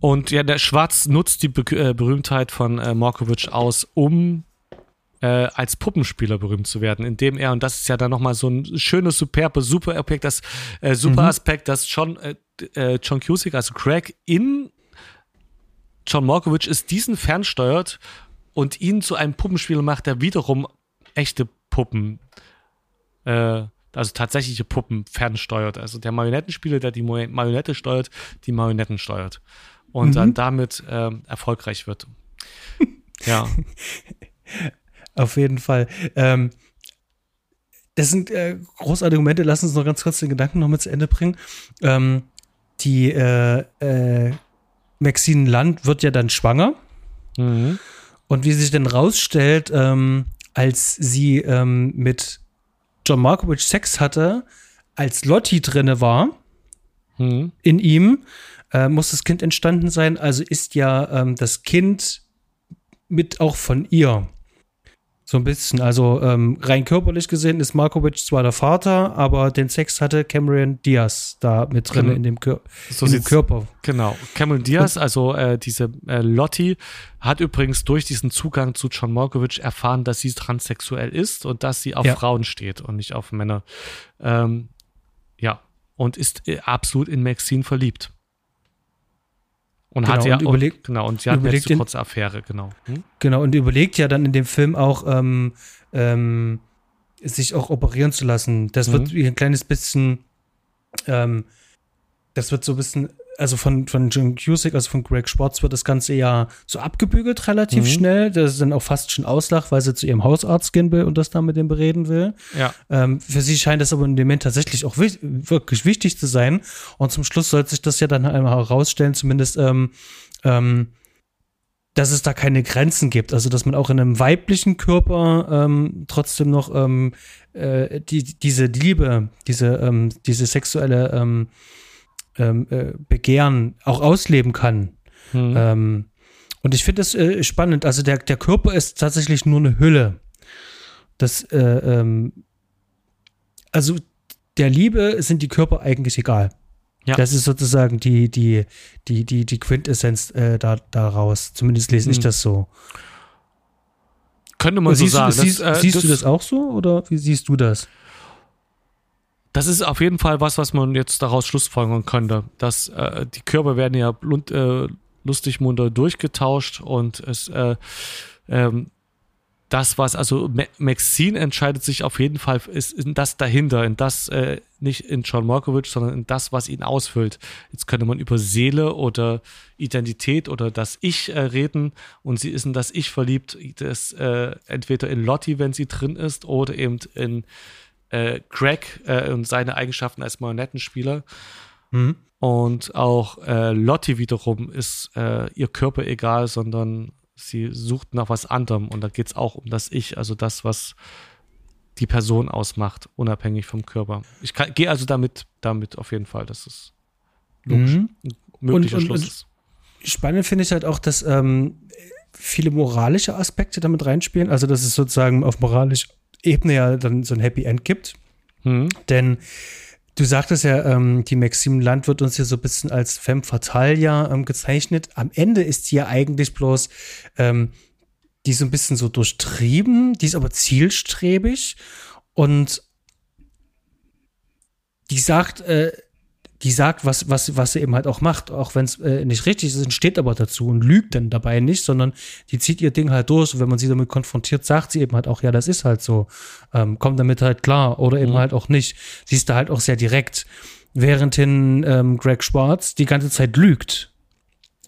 Und ja, der Schwarz nutzt die Be äh, Berühmtheit von äh, Markovic aus, um äh, als Puppenspieler berühmt zu werden, indem er, und das ist ja dann nochmal so ein schönes, superbe, super Aspekt, das äh, super Aspekt, dass John, äh, äh, John Cusick, also Craig, in John Markovic ist, diesen fernsteuert und ihn zu einem Puppenspieler macht, der wiederum echte Puppen, äh, also tatsächliche Puppen fernsteuert. Also der Marionettenspieler, der die Marionette steuert, die Marionetten steuert. Und dann damit ähm, erfolgreich wird. (laughs) ja. (laughs) Auf jeden Fall. Ähm, das sind äh, großartige Momente. Lass uns noch ganz kurz den Gedanken noch mit zu Ende bringen. Ähm, die äh, äh, Maxine Land wird ja dann schwanger. Mhm. Und wie sich dann rausstellt, ähm, als sie ähm, mit John Markovic Sex hatte, als Lotti drinne war, Mhm. in ihm, äh, muss das Kind entstanden sein. Also ist ja ähm, das Kind mit auch von ihr. So ein bisschen. Also ähm, rein körperlich gesehen ist Markovic zwar der Vater, aber den Sex hatte Cameron Diaz da mit drin genau. in dem, Kör so in dem Körper. Genau. Cameron Diaz, also äh, diese äh, Lottie, hat übrigens durch diesen Zugang zu John Markovic erfahren, dass sie transsexuell ist und dass sie auf ja. Frauen steht und nicht auf Männer. Ähm, ja. Und ist äh, absolut in Maxine verliebt. Und genau, hat ja und überlegt, genau und sie hat eine zu kurze Affäre, genau. Hm? Genau und überlegt ja dann in dem Film auch ähm, ähm, sich auch operieren zu lassen. Das mhm. wird ein kleines bisschen ähm, das wird so ein bisschen also von, von Jim Cusick, also von Greg Sports, wird das Ganze ja so abgebügelt relativ mhm. schnell. Das ist dann auch fast schon Auslach, weil sie zu ihrem Hausarzt gehen will und das dann mit dem bereden will. Ja. Ähm, für sie scheint das aber in dem Moment tatsächlich auch wi wirklich wichtig zu sein. Und zum Schluss soll sich das ja dann einmal herausstellen, zumindest, ähm, ähm, dass es da keine Grenzen gibt. Also, dass man auch in einem weiblichen Körper ähm, trotzdem noch ähm, äh, die, diese Liebe, diese, ähm, diese sexuelle ähm, ähm, äh, Begehren auch ausleben kann. Mhm. Ähm, und ich finde das äh, spannend. Also der, der Körper ist tatsächlich nur eine Hülle. Das, äh, ähm, also der Liebe sind die Körper eigentlich egal. Ja. Das ist sozusagen die, die, die, die, die Quintessenz äh, da, daraus. Zumindest lese ich hm. das so. Könnte man siehst so sagen. Du, siehst, das, siehst das, du das auch so oder wie siehst du das? Das ist auf jeden Fall was, was man jetzt daraus schlussfolgern könnte. Dass äh, die Körper werden ja lund, äh, lustig munter durchgetauscht und es äh, ähm, das, was, also Maxine entscheidet sich auf jeden Fall, ist in das dahinter, in das, äh, nicht in John Markovic, sondern in das, was ihn ausfüllt. Jetzt könnte man über Seele oder Identität oder das Ich äh, reden und sie ist in das Ich verliebt, das äh, entweder in Lottie, wenn sie drin ist, oder eben in äh, Greg äh, und seine Eigenschaften als Marionettenspieler. Mhm. Und auch äh, Lottie wiederum ist äh, ihr Körper egal, sondern sie sucht nach was anderem. Und da geht es auch um das Ich, also das, was die Person ausmacht, unabhängig vom Körper. Ich gehe also damit, damit auf jeden Fall, dass es logisch mhm. ein möglicher und, Schluss und, ist. Spannend finde ich halt auch, dass ähm, viele moralische Aspekte damit reinspielen. Also, dass es sozusagen auf moralisch Ebene ja dann so ein Happy End gibt. Mhm. Denn du sagtest ja, ähm, die Maxime Land wird uns hier so ein bisschen als femme fatale ja ähm, gezeichnet. Am Ende ist sie ja eigentlich bloß ähm, die so ein bisschen so durchtrieben, die ist aber zielstrebig und die sagt, äh, die sagt, was, was, was sie eben halt auch macht, auch wenn es äh, nicht richtig ist, steht aber dazu und lügt dann dabei nicht, sondern die zieht ihr Ding halt durch. Und wenn man sie damit konfrontiert, sagt sie eben halt auch, ja, das ist halt so. Ähm, kommt damit halt klar oder eben mhm. halt auch nicht. Sie ist da halt auch sehr direkt. Währendhin ähm, Greg Schwartz die ganze Zeit lügt.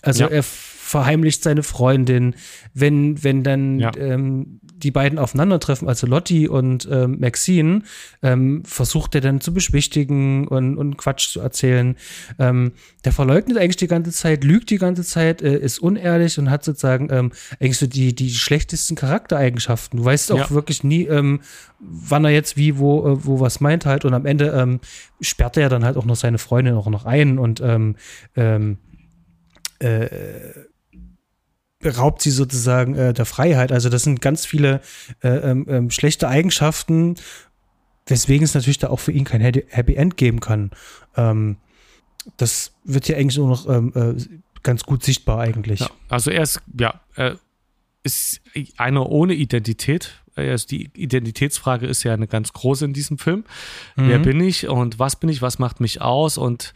Also ja. er verheimlicht seine Freundin, wenn, wenn dann ja. ähm, die beiden aufeinandertreffen, also Lotti und ähm, Maxine, ähm, versucht er dann zu beschwichtigen und, und Quatsch zu erzählen. Ähm, der verleugnet eigentlich die ganze Zeit, lügt die ganze Zeit, äh, ist unehrlich und hat sozusagen ähm, eigentlich so die, die schlechtesten Charaktereigenschaften. Du weißt auch ja. wirklich nie, ähm, wann er jetzt wie, wo, äh, wo was meint halt. Und am Ende ähm, sperrt er ja dann halt auch noch seine Freundin auch noch ein und ähm, ähm, äh, beraubt sie sozusagen äh, der Freiheit. Also das sind ganz viele äh, ähm, ähm, schlechte Eigenschaften, weswegen es natürlich da auch für ihn kein Happy End geben kann. Ähm, das wird ja eigentlich nur noch ähm, äh, ganz gut sichtbar eigentlich. Ja, also er ist, ja, er ist einer ohne Identität. Also die Identitätsfrage ist ja eine ganz große in diesem Film. Mhm. Wer bin ich und was bin ich, was macht mich aus und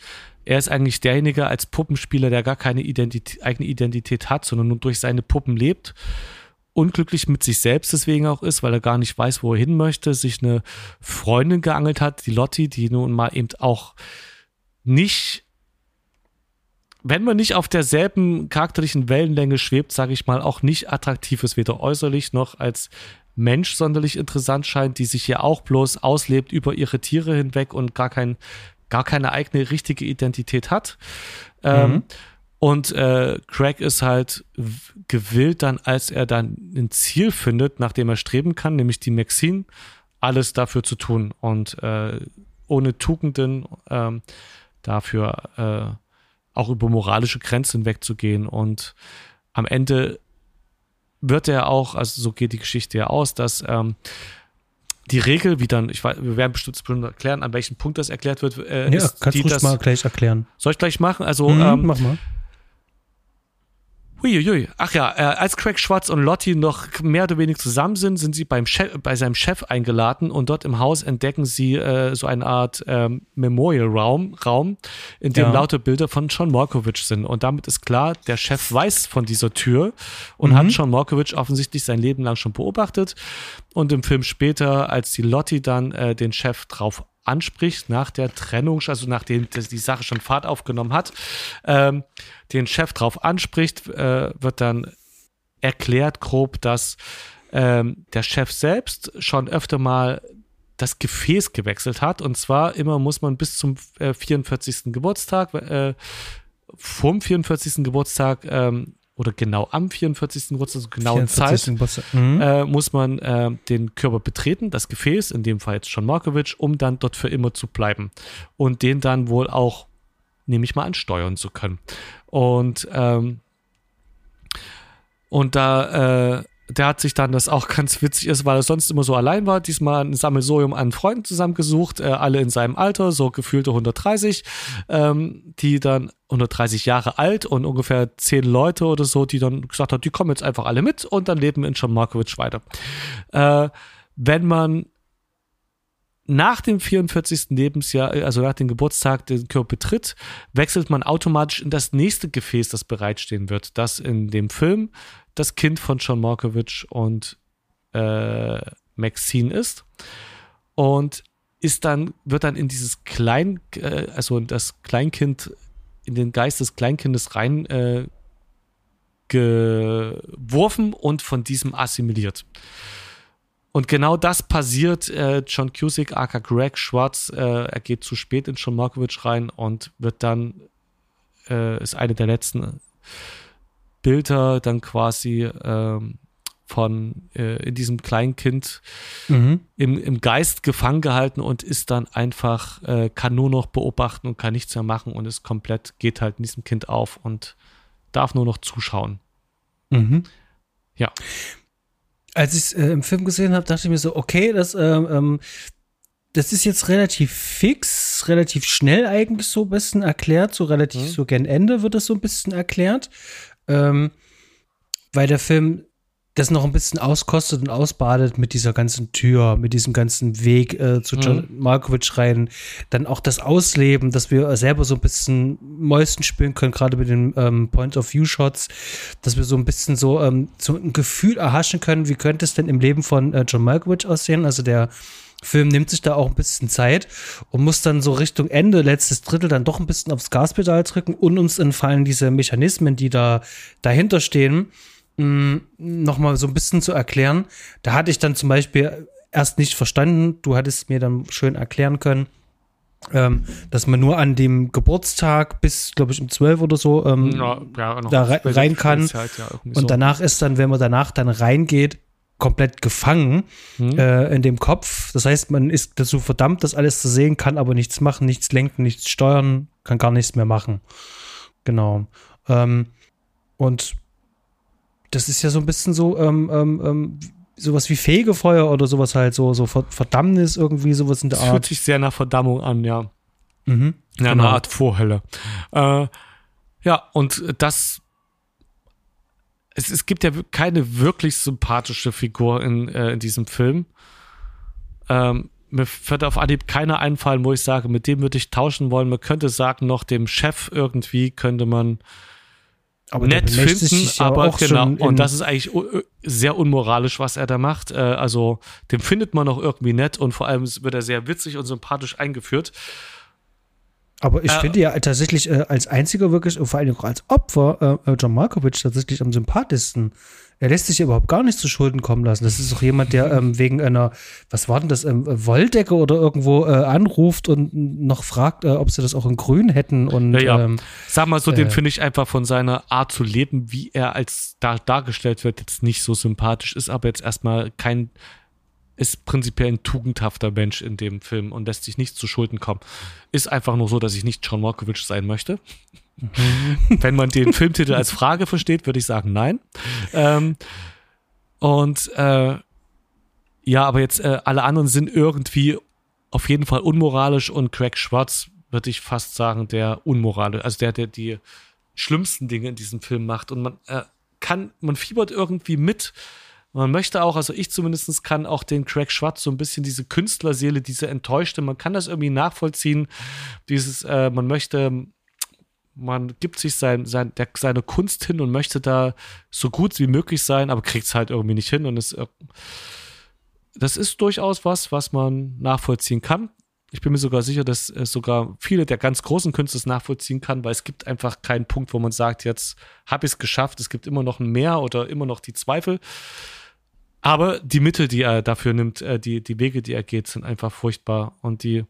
er ist eigentlich derjenige als Puppenspieler, der gar keine Identität, eigene Identität hat, sondern nur durch seine Puppen lebt. Unglücklich mit sich selbst deswegen auch ist, weil er gar nicht weiß, wo er hin möchte, sich eine Freundin geangelt hat, die Lotti, die nun mal eben auch nicht, wenn man nicht auf derselben charakterlichen Wellenlänge schwebt, sage ich mal, auch nicht attraktiv ist, weder äußerlich noch als Mensch sonderlich interessant scheint, die sich hier auch bloß auslebt über ihre Tiere hinweg und gar kein gar keine eigene richtige Identität hat. Ähm, mhm. Und äh, Craig ist halt gewillt dann, als er dann ein Ziel findet, nach dem er streben kann, nämlich die Maxine, alles dafür zu tun und äh, ohne Tugenden ähm, dafür äh, auch über moralische Grenzen wegzugehen. Und am Ende wird er auch, also so geht die Geschichte ja aus, dass ähm, die Regel, wie dann, ich weiß, wir werden bestimmt erklären, an welchem Punkt das erklärt wird. Äh, ja, kannst du das mal gleich erklären. Soll ich gleich machen? Also, mhm, ähm, mach mal. Huiuiui. Ach ja, äh, als Craig Schwarz und Lottie noch mehr oder weniger zusammen sind, sind sie beim Chef, bei seinem Chef eingeladen und dort im Haus entdecken sie äh, so eine Art ähm, Memorial-Raum, Raum, in dem ja. lauter Bilder von John Malkovich sind. Und damit ist klar, der Chef weiß von dieser Tür und mhm. hat John Malkovich offensichtlich sein Leben lang schon beobachtet. Und im Film später, als die Lottie dann äh, den Chef drauf anspricht nach der Trennung, also nachdem die Sache schon Fahrt aufgenommen hat, ähm, den Chef drauf anspricht, äh, wird dann erklärt grob, dass ähm, der Chef selbst schon öfter mal das Gefäß gewechselt hat. Und zwar immer muss man bis zum äh, 44. Geburtstag, äh, vom 44. Geburtstag ähm, oder genau am 44. Geburtstag, also genauen 44. Zeit, mhm. äh, muss man äh, den Körper betreten, das Gefäß, in dem Fall jetzt John Markovic, um dann dort für immer zu bleiben. Und den dann wohl auch, nehme ich mal an, steuern zu können. Und, ähm, und da, äh, der hat sich dann, das auch (laughs) ganz witzig ist, weil er sonst immer so allein war, diesmal ein Sammelsurium an Freunden zusammengesucht, äh, alle in seinem Alter, so gefühlte 130, ähm, die dann 130 Jahre alt und ungefähr zehn Leute oder so, die dann gesagt haben, die kommen jetzt einfach alle mit und dann leben in John Markovic weiter. Äh, wenn man nach dem 44. Lebensjahr, also nach dem Geburtstag, den Körper betritt, wechselt man automatisch in das nächste Gefäß, das bereitstehen wird. Das in dem Film das Kind von John Markovic und äh, Maxine ist. Und ist dann, wird dann in dieses Klein, äh, also das Kleinkind, in den Geist des Kleinkindes rein äh, geworfen und von diesem assimiliert. Und genau das passiert. Äh, John Cusick, aka Greg Schwartz, äh, er geht zu spät in John Markovic rein und wird dann, äh, ist eine der letzten Bilder dann quasi ähm, von äh, in diesem Kleinkind mhm. im, im Geist gefangen gehalten und ist dann einfach, äh, kann nur noch beobachten und kann nichts mehr machen und ist komplett, geht halt in diesem Kind auf und darf nur noch zuschauen. Mhm. Ja. Als ich es äh, im Film gesehen habe, dachte ich mir so, okay, das, ähm, ähm, das ist jetzt relativ fix, relativ schnell eigentlich so ein bisschen erklärt, so relativ mhm. so gen Ende wird das so ein bisschen erklärt ähm, weil der Film das noch ein bisschen auskostet und ausbadet mit dieser ganzen Tür, mit diesem ganzen Weg äh, zu John mhm. Markovic rein. Dann auch das Ausleben, dass wir selber so ein bisschen Mäusen spielen können, gerade mit den ähm, Point-of-View-Shots, dass wir so ein bisschen so, ähm, so ein Gefühl erhaschen können, wie könnte es denn im Leben von äh, John Malkovich aussehen? Also der Film nimmt sich da auch ein bisschen Zeit und muss dann so Richtung Ende, letztes Drittel, dann doch ein bisschen aufs Gaspedal drücken und uns entfallen diese Mechanismen, die da dahinter stehen, nochmal so ein bisschen zu erklären. Da hatte ich dann zum Beispiel erst nicht verstanden, du hattest mir dann schön erklären können, ähm, dass man nur an dem Geburtstag bis, glaube ich, um 12 oder so ähm, ja, ja, da rein kann. Zeit, ja, und so. danach ist dann, wenn man danach dann reingeht, komplett gefangen mhm. äh, in dem Kopf. Das heißt, man ist dazu verdammt, das alles zu sehen, kann aber nichts machen, nichts lenken, nichts steuern, kann gar nichts mehr machen. Genau. Ähm, und das ist ja so ein bisschen so, ähm, ähm, ähm sowas wie Fegefeuer oder sowas halt, so, so Verdammnis irgendwie, sowas in der das Art. Fühlt sich sehr nach Verdammung an, ja. Mhm, ja, genau. eine Art Vorhölle. Äh, ja, und das es, es gibt ja keine wirklich sympathische Figur in, äh, in diesem Film. Ähm, mir wird auf Anhieb keiner einfallen, wo ich sage, mit dem würde ich tauschen wollen. Man könnte sagen, noch dem Chef irgendwie könnte man aber nett finden, aber genau. Und das ist eigentlich sehr unmoralisch, was er da macht. Äh, also, dem findet man auch irgendwie nett und vor allem wird er sehr witzig und sympathisch eingeführt. Aber ich äh, finde ja tatsächlich äh, als einziger wirklich, und vor allem auch als Opfer, äh, äh, John Markovic tatsächlich am sympathischsten. Er lässt sich überhaupt gar nicht zu Schulden kommen lassen. Das ist auch jemand, der ähm, (laughs) wegen einer, was war denn das, ähm, Wolldecke oder irgendwo äh, anruft und noch fragt, äh, ob sie das auch in Grün hätten. Und, ja, ja. Ähm, Sag mal so, den finde ich einfach von seiner Art zu leben, wie er als da dargestellt wird, jetzt nicht so sympathisch, ist aber jetzt erstmal kein ist prinzipiell ein tugendhafter Mensch in dem Film und lässt sich nicht zu Schulden kommen. Ist einfach nur so, dass ich nicht John Malkovich sein möchte. (laughs) Wenn man den Filmtitel als Frage versteht, würde ich sagen nein. Ähm, Und äh, ja, aber jetzt äh, alle anderen sind irgendwie auf jeden Fall unmoralisch und Craig Schwartz würde ich fast sagen, der unmoralisch, also der, der die schlimmsten Dinge in diesem Film macht. Und man äh, kann, man fiebert irgendwie mit. Man möchte auch, also ich zumindest kann auch den Craig Schwartz so ein bisschen diese Künstlerseele, diese enttäuschte, man kann das irgendwie nachvollziehen. Dieses, äh, man möchte, man gibt sich sein, sein, der, seine Kunst hin und möchte da so gut wie möglich sein, aber kriegt es halt irgendwie nicht hin und es, äh, das ist durchaus was, was man nachvollziehen kann. Ich bin mir sogar sicher, dass es sogar viele der ganz großen Künstler nachvollziehen kann, weil es gibt einfach keinen Punkt, wo man sagt, jetzt habe ich es geschafft. Es gibt immer noch ein Mehr oder immer noch die Zweifel. Aber die Mittel, die er dafür nimmt, äh, die, die Wege, die er geht, sind einfach furchtbar. Und die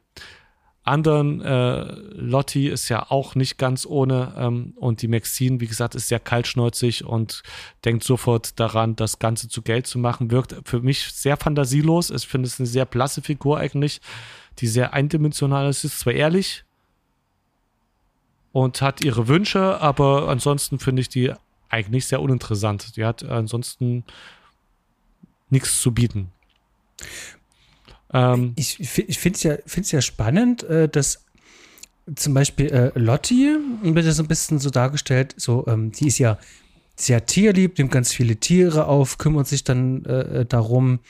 anderen, äh, Lotti ist ja auch nicht ganz ohne. Ähm, und die Maxine, wie gesagt, ist sehr kaltschnäuzig und denkt sofort daran, das Ganze zu Geld zu machen. Wirkt für mich sehr fantasielos. Ich finde es eine sehr blasse Figur eigentlich die sehr eindimensional ist, ist zwar ehrlich und hat ihre Wünsche, aber ansonsten finde ich die eigentlich sehr uninteressant. Die hat ansonsten nichts zu bieten. Ähm, ich ich finde es ja, ja spannend, äh, dass zum Beispiel äh, Lotti wird ja so ein bisschen so dargestellt, so, ähm, die ist ja sehr tierlieb, nimmt ganz viele Tiere auf, kümmert sich dann äh, darum,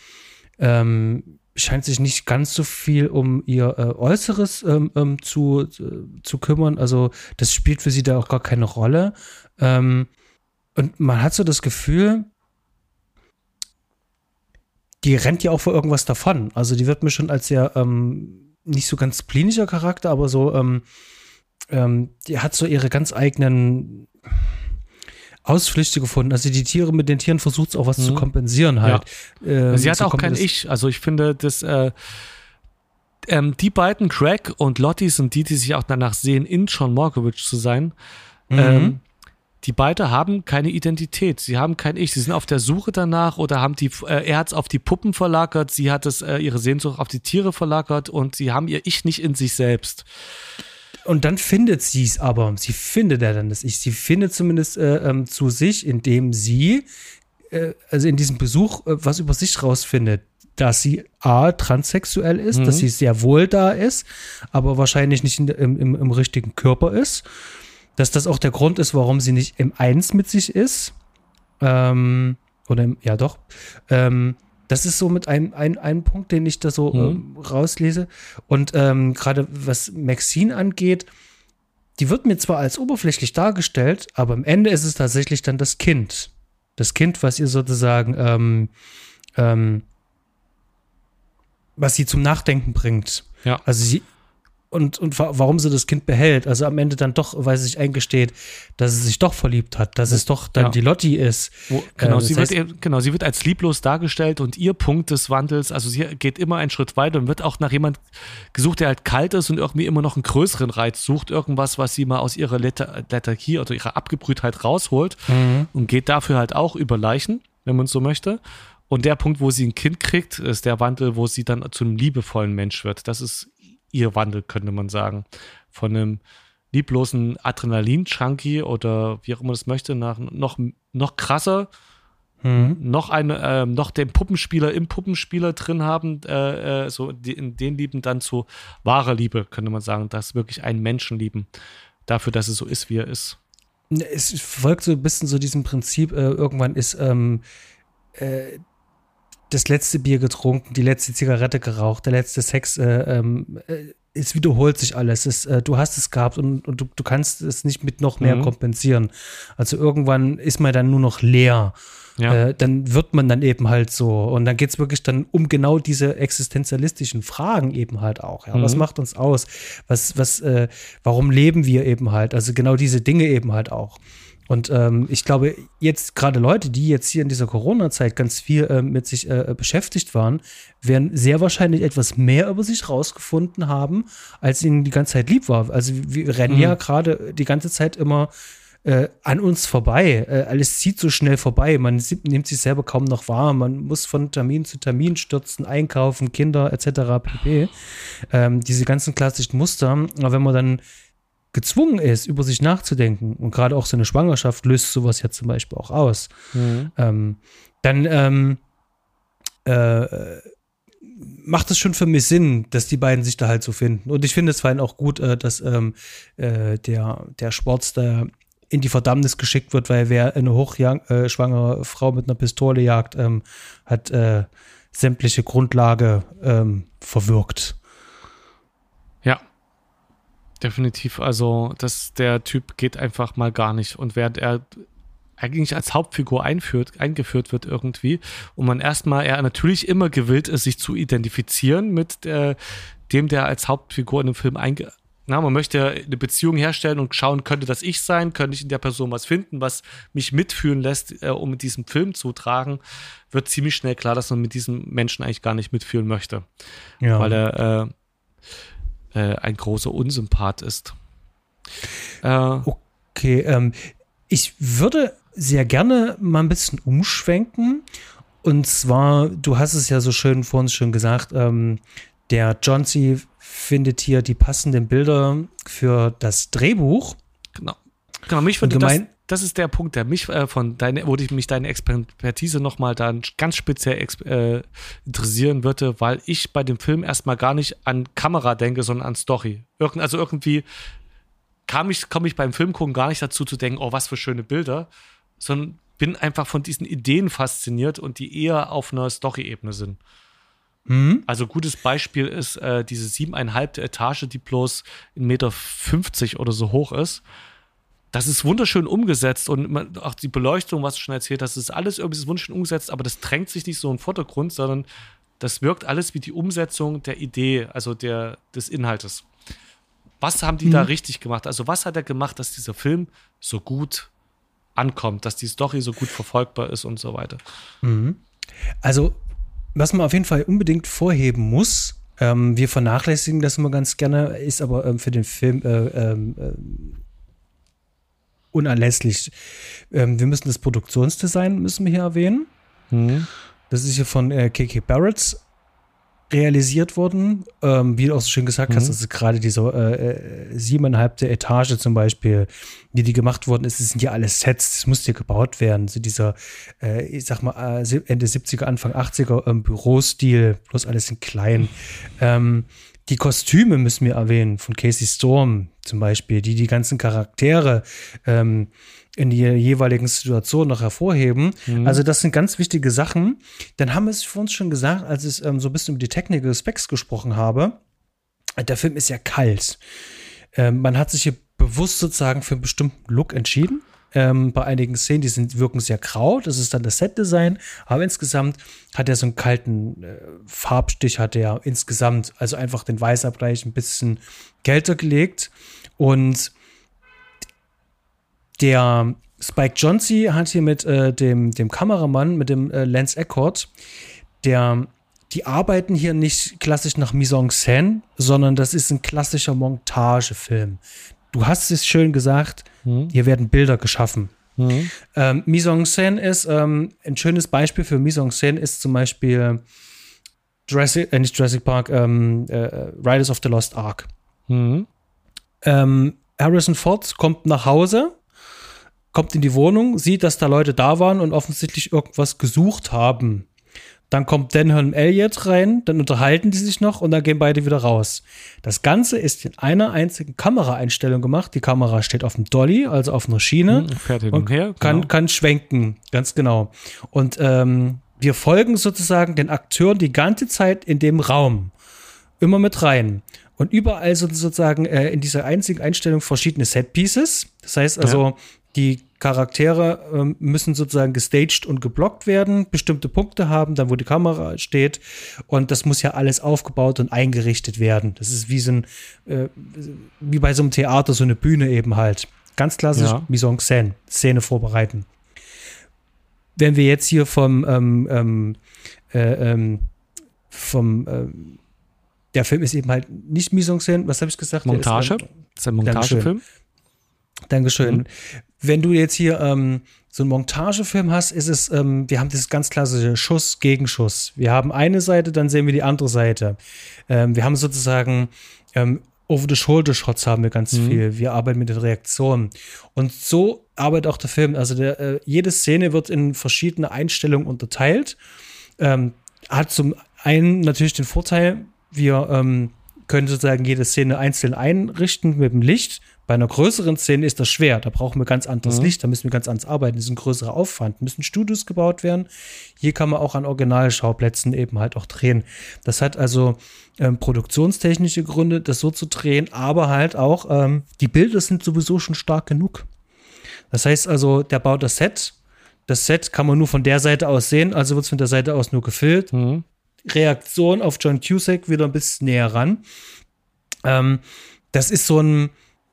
ähm, scheint sich nicht ganz so viel um ihr äh, Äußeres ähm, ähm, zu, äh, zu kümmern. Also das spielt für sie da auch gar keine Rolle. Ähm, und man hat so das Gefühl, die rennt ja auch vor irgendwas davon. Also die wird mir schon als sehr ähm, nicht so ganz klinischer Charakter, aber so, ähm, ähm, die hat so ihre ganz eigenen Ausflüchte gefunden. Also die Tiere mit den Tieren versucht es auch was mhm. zu kompensieren halt. Ja. Ähm, Sie hat auch kein Ich. Also ich finde, dass äh, ähm, die beiden, Craig und Lottie, sind die, die sich auch danach sehen, in John Morkovich zu sein. Mhm. Ähm, die beide haben keine Identität. Sie haben kein Ich. Sie sind auf der Suche danach oder haben die, äh, er hat es auf die Puppen verlagert, sie hat es, äh, ihre Sehnsucht auf die Tiere verlagert und sie haben ihr Ich nicht in sich selbst. Und dann findet sie es aber. Sie findet er dann das Ich. Sie findet zumindest äh, ähm, zu sich, indem sie, äh, also in diesem Besuch, äh, was über sich rausfindet. Dass sie A, transsexuell ist, mhm. dass sie sehr wohl da ist, aber wahrscheinlich nicht in, im, im, im richtigen Körper ist. Dass das auch der Grund ist, warum sie nicht im Eins mit sich ist. Ähm, oder im, ja doch. Ähm, das ist so mit einem ein, ein Punkt, den ich da so mhm. ähm, rauslese. Und ähm, gerade was Maxine angeht, die wird mir zwar als oberflächlich dargestellt, aber am Ende ist es tatsächlich dann das Kind. Das Kind, was ihr sozusagen, ähm, ähm, was sie zum Nachdenken bringt. Ja. Also sie, und, und warum sie das Kind behält. Also am Ende dann doch, weil sie sich eingesteht, dass sie sich doch verliebt hat, dass es doch dann ja. die Lotti ist. Wo, genau, äh, sie wird, genau, sie wird als lieblos dargestellt und ihr Punkt des Wandels, also sie geht immer einen Schritt weiter und wird auch nach jemand gesucht, der halt kalt ist und irgendwie immer noch einen größeren Reiz sucht, irgendwas, was sie mal aus ihrer Lethargie oder ihrer Abgebrühtheit rausholt mhm. und geht dafür halt auch über Leichen, wenn man so möchte. Und der Punkt, wo sie ein Kind kriegt, ist der Wandel, wo sie dann zu einem liebevollen Mensch wird. Das ist ihr Wandel, könnte man sagen. Von einem lieblosen Adrenalin-Junkie oder wie auch immer das möchte, nach noch, noch krasser, mhm. noch eine, äh, noch den Puppenspieler im Puppenspieler drin haben, äh, äh, so die, in den lieben dann zu wahrer Liebe, könnte man sagen, dass wirklich einen Menschen lieben, dafür, dass es so ist, wie er ist. Es folgt so ein bisschen so diesem Prinzip, äh, irgendwann ist ähm, äh, das letzte Bier getrunken, die letzte Zigarette geraucht, der letzte Sex, äh, ähm, äh, es wiederholt sich alles. Es, äh, du hast es gehabt und, und du, du, kannst es nicht mit noch mehr mhm. kompensieren. Also irgendwann ist man dann nur noch leer. Ja. Äh, dann wird man dann eben halt so. Und dann geht es wirklich dann um genau diese existenzialistischen Fragen eben halt auch. Ja? Mhm. Was macht uns aus? Was, was, äh, warum leben wir eben halt? Also genau diese Dinge eben halt auch. Und ähm, ich glaube, jetzt gerade Leute, die jetzt hier in dieser Corona-Zeit ganz viel äh, mit sich äh, beschäftigt waren, werden sehr wahrscheinlich etwas mehr über sich rausgefunden haben, als ihnen die ganze Zeit lieb war. Also wir rennen mhm. ja gerade die ganze Zeit immer äh, an uns vorbei. Äh, alles zieht so schnell vorbei. Man nimmt sich selber kaum noch wahr. Man muss von Termin zu Termin stürzen, einkaufen, Kinder etc. pp. Ähm, diese ganzen klassischen Muster. Aber wenn man dann gezwungen ist, über sich nachzudenken, und gerade auch so eine Schwangerschaft löst sowas ja zum Beispiel auch aus, mhm. ähm, dann ähm, äh, macht es schon für mich Sinn, dass die beiden sich da halt so finden. Und ich finde es vor allem auch gut, äh, dass ähm, äh, der, der Sports da in die Verdammnis geschickt wird, weil wer eine hochschwangere Frau mit einer Pistole jagt, ähm, hat äh, sämtliche Grundlage ähm, verwirkt. Definitiv. Also, dass der Typ geht einfach mal gar nicht. Und während er eigentlich als Hauptfigur einführt, eingeführt wird irgendwie und man erstmal er natürlich immer gewillt ist, sich zu identifizieren mit äh, dem, der als Hauptfigur in dem Film einge na, man möchte eine Beziehung herstellen und schauen, könnte das ich sein, könnte ich in der Person was finden, was mich mitfühlen lässt, äh, um mit diesem Film zu tragen, wird ziemlich schnell klar, dass man mit diesem Menschen eigentlich gar nicht mitfühlen möchte. Ja. Weil er äh, äh, ein großer Unsympath ist. Äh, okay, ähm, ich würde sehr gerne mal ein bisschen umschwenken. Und zwar, du hast es ja so schön vor uns schon gesagt, ähm, der John C. findet hier die passenden Bilder für das Drehbuch. Genau. Genau, mich würde das, das ist der Punkt, der mich äh, von deine, wo ich mich deine Expertise nochmal dann ganz speziell äh, interessieren würde, weil ich bei dem Film erstmal gar nicht an Kamera denke, sondern an Story. Irgend, also irgendwie kam ich, komme ich beim Film gucken gar nicht dazu zu denken, oh, was für schöne Bilder, sondern bin einfach von diesen Ideen fasziniert und die eher auf einer Story-Ebene sind. Mhm. Also gutes Beispiel ist äh, diese siebeneinhalbte Etage, die bloß 1,50 Meter oder so hoch ist. Das ist wunderschön umgesetzt und man, auch die Beleuchtung, was du schon erzählt hast, ist alles irgendwie wunderschön umgesetzt, aber das drängt sich nicht so im Vordergrund, sondern das wirkt alles wie die Umsetzung der Idee, also der, des Inhaltes. Was haben die mhm. da richtig gemacht? Also, was hat er gemacht, dass dieser Film so gut ankommt, dass die Story so gut verfolgbar ist und so weiter? Mhm. Also, was man auf jeden Fall unbedingt vorheben muss, ähm, wir vernachlässigen das immer ganz gerne, ist aber ähm, für den Film äh, ähm, äh, unerlässlich. Ähm, wir müssen das Produktionsdesign müssen wir hier erwähnen. Mhm. Das ist hier von äh, KK Barretts realisiert wurden. Ähm, wie du auch so schön gesagt mhm. hast, also gerade diese äh, äh, siebeneinhalbte Etage zum Beispiel, die die gemacht worden ist, das sind ja alles Sets, das musste ja gebaut werden. So dieser, äh, ich sag mal, äh, Ende 70er, Anfang 80er ähm, Bürostil, bloß alles in klein. Ähm, die Kostüme müssen wir erwähnen, von Casey Storm zum Beispiel, die die ganzen Charaktere ähm, in die jeweiligen Situationen noch hervorheben. Mhm. Also das sind ganz wichtige Sachen. Dann haben wir es für uns schon gesagt, als ich ähm, so ein bisschen über die Technical Specs gesprochen habe. Der Film ist ja kalt. Ähm, man hat sich hier bewusst sozusagen für einen bestimmten Look entschieden. Ähm, bei einigen Szenen, die sind, wirken sehr grau, das ist dann das Set-Design, aber insgesamt hat er so einen kalten äh, Farbstich, hat er insgesamt, also einfach den Weißabgleich ein bisschen kälter gelegt und der Spike Jonze hat hier mit äh, dem, dem Kameramann, mit dem äh, Lance Eckhart, der, die arbeiten hier nicht klassisch nach Mise en Scène, sondern das ist ein klassischer Montagefilm. Du hast es schön gesagt, mhm. hier werden Bilder geschaffen. Mhm. Ähm, Mise en Scène ist ähm, ein schönes Beispiel für Mise en Scène ist zum Beispiel Jurassic, äh, nicht Jurassic Park, ähm, äh, Riders of the Lost Ark. Mhm. Ähm, Harrison Ford kommt nach Hause kommt in die Wohnung, sieht, dass da Leute da waren und offensichtlich irgendwas gesucht haben. Dann kommt Denholm Elliott rein, dann unterhalten die sich noch und dann gehen beide wieder raus. Das Ganze ist in einer einzigen Kameraeinstellung gemacht. Die Kamera steht auf dem Dolly, also auf einer Schiene. Hm, fährt hin und her. Genau. Kann, kann schwenken, ganz genau. Und ähm, wir folgen sozusagen den Akteuren die ganze Zeit in dem Raum. Immer mit rein. Und überall sind sozusagen äh, in dieser einzigen Einstellung verschiedene Set-Pieces. Das heißt also, ja. Die Charaktere ähm, müssen sozusagen gestaged und geblockt werden, bestimmte Punkte haben, dann wo die Kamera steht. Und das muss ja alles aufgebaut und eingerichtet werden. Das ist wie so ein, äh, wie bei so einem Theater, so eine Bühne eben halt. Ganz klassisch ja. Mise en scène, Szene vorbereiten. Wenn wir jetzt hier vom, ähm, ähm, äh, ähm, vom, ähm, der Film ist eben halt nicht Mise en scène, was habe ich gesagt? Montage? Ist, das ist ein Montagefilm. Dankeschön. Mhm. Wenn du jetzt hier ähm, so einen Montagefilm hast, ist es, ähm, wir haben das ganz klassische Schuss gegen Schuss. Wir haben eine Seite, dann sehen wir die andere Seite. Ähm, wir haben sozusagen ähm, Over-the-Shoulder-Shots haben wir ganz mhm. viel. Wir arbeiten mit den Reaktionen. Und so arbeitet auch der Film. Also der, äh, jede Szene wird in verschiedene Einstellungen unterteilt. Ähm, hat zum einen natürlich den Vorteil, wir ähm, können sozusagen jede Szene einzeln einrichten mit dem Licht. Bei einer größeren Szene ist das schwer. Da brauchen wir ganz anderes mhm. Licht, da müssen wir ganz anders arbeiten. Das ist ein größerer Aufwand. Müssen Studios gebaut werden. Hier kann man auch an Originalschauplätzen eben halt auch drehen. Das hat also ähm, produktionstechnische Gründe, das so zu drehen, aber halt auch, ähm, die Bilder sind sowieso schon stark genug. Das heißt also, der baut das Set. Das Set kann man nur von der Seite aus sehen, also wird es von der Seite aus nur gefilmt. Mhm. Reaktion auf John Cusack wieder ein bisschen näher ran. Ähm, das ist so ein,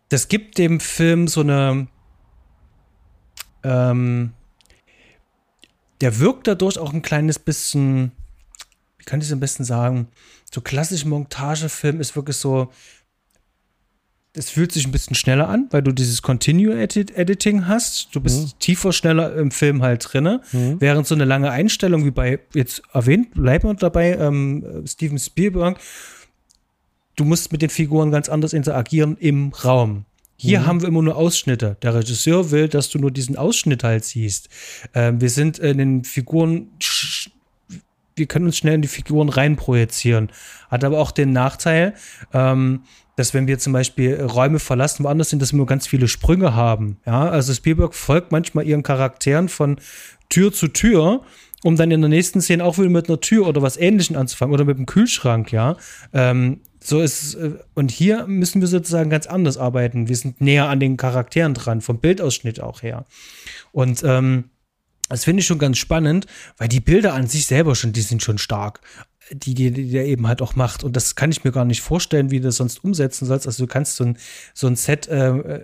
das gibt dem Film so eine, ähm, der wirkt dadurch auch ein kleines bisschen, wie kann ich es am besten sagen, so klassisch Montagefilm ist wirklich so, es fühlt sich ein bisschen schneller an, weil du dieses Continue Editing hast. Du bist mhm. tiefer, schneller im Film halt drinne. Mhm. Während so eine lange Einstellung, wie bei jetzt erwähnt, bleibt man dabei, ähm, Steven Spielberg, du musst mit den Figuren ganz anders interagieren im Raum. Hier mhm. haben wir immer nur Ausschnitte. Der Regisseur will, dass du nur diesen Ausschnitt halt siehst. Ähm, wir sind in den Figuren, wir können uns schnell in die Figuren reinprojizieren. Hat aber auch den Nachteil, ähm, dass wenn wir zum Beispiel Räume verlassen, woanders sind, dass wir nur ganz viele Sprünge haben. Ja, also Spielberg folgt manchmal ihren Charakteren von Tür zu Tür, um dann in der nächsten Szene auch wieder mit einer Tür oder was Ähnlichem anzufangen oder mit einem Kühlschrank, ja. Ähm, so ist äh, und hier müssen wir sozusagen ganz anders arbeiten. Wir sind näher an den Charakteren dran, vom Bildausschnitt auch her. Und ähm, das finde ich schon ganz spannend, weil die Bilder an sich selber schon, die sind schon stark die, die, die der eben halt auch macht. Und das kann ich mir gar nicht vorstellen, wie du das sonst umsetzen sollst. Also du kannst so ein, so ein Set äh, äh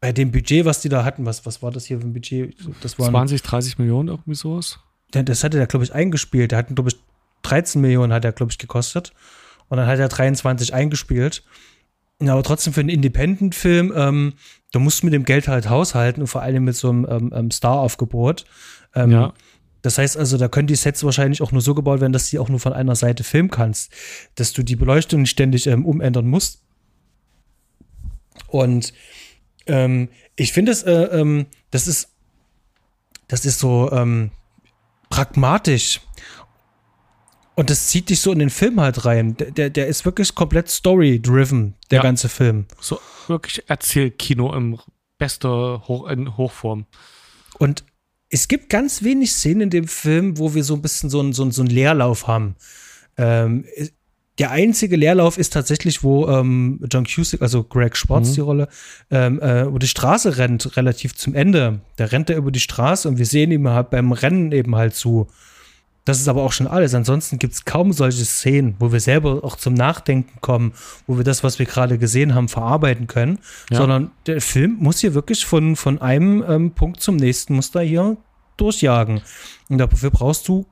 bei dem Budget, was die da hatten, was, was war das hier für ein Budget? Das waren, 20, 30 Millionen, irgendwie sowas? Das hatte der, glaube ich, eingespielt. Der hat, glaube ich, 13 Millionen hat er, glaube ich, gekostet. Und dann hat er 23 eingespielt. Ja, aber trotzdem für einen Independent-Film, ähm, du musst mit dem Geld halt haushalten und vor allem mit so einem ähm, ähm Star-Aufgebot. Ähm, ja. Das heißt also, da können die Sets wahrscheinlich auch nur so gebaut werden, dass du auch nur von einer Seite filmen kannst, dass du die Beleuchtung ständig ähm, umändern musst. Und ähm, ich finde es, äh, ähm, das ist, das ist so pragmatisch. Und das zieht dich so in den Film halt rein. Der, der, der ist wirklich komplett story-driven, der ja. ganze Film. So wirklich Erzählkino im bester Hoch, in Hochform. Und es gibt ganz wenig Szenen in dem Film, wo wir so ein bisschen so einen so so einen Leerlauf haben. Ähm, der einzige Leerlauf ist tatsächlich, wo ähm, John Cusick, also Greg Schwartz, mhm. die Rolle, ähm, äh, über die Straße rennt, relativ zum Ende. Da rennt er über die Straße und wir sehen ihm halt beim Rennen eben halt zu. Das ist aber auch schon alles. Ansonsten gibt es kaum solche Szenen, wo wir selber auch zum Nachdenken kommen, wo wir das, was wir gerade gesehen haben, verarbeiten können. Ja. Sondern der Film muss hier wirklich von, von einem ähm, Punkt zum nächsten Muster hier durchjagen. Und dafür brauchst du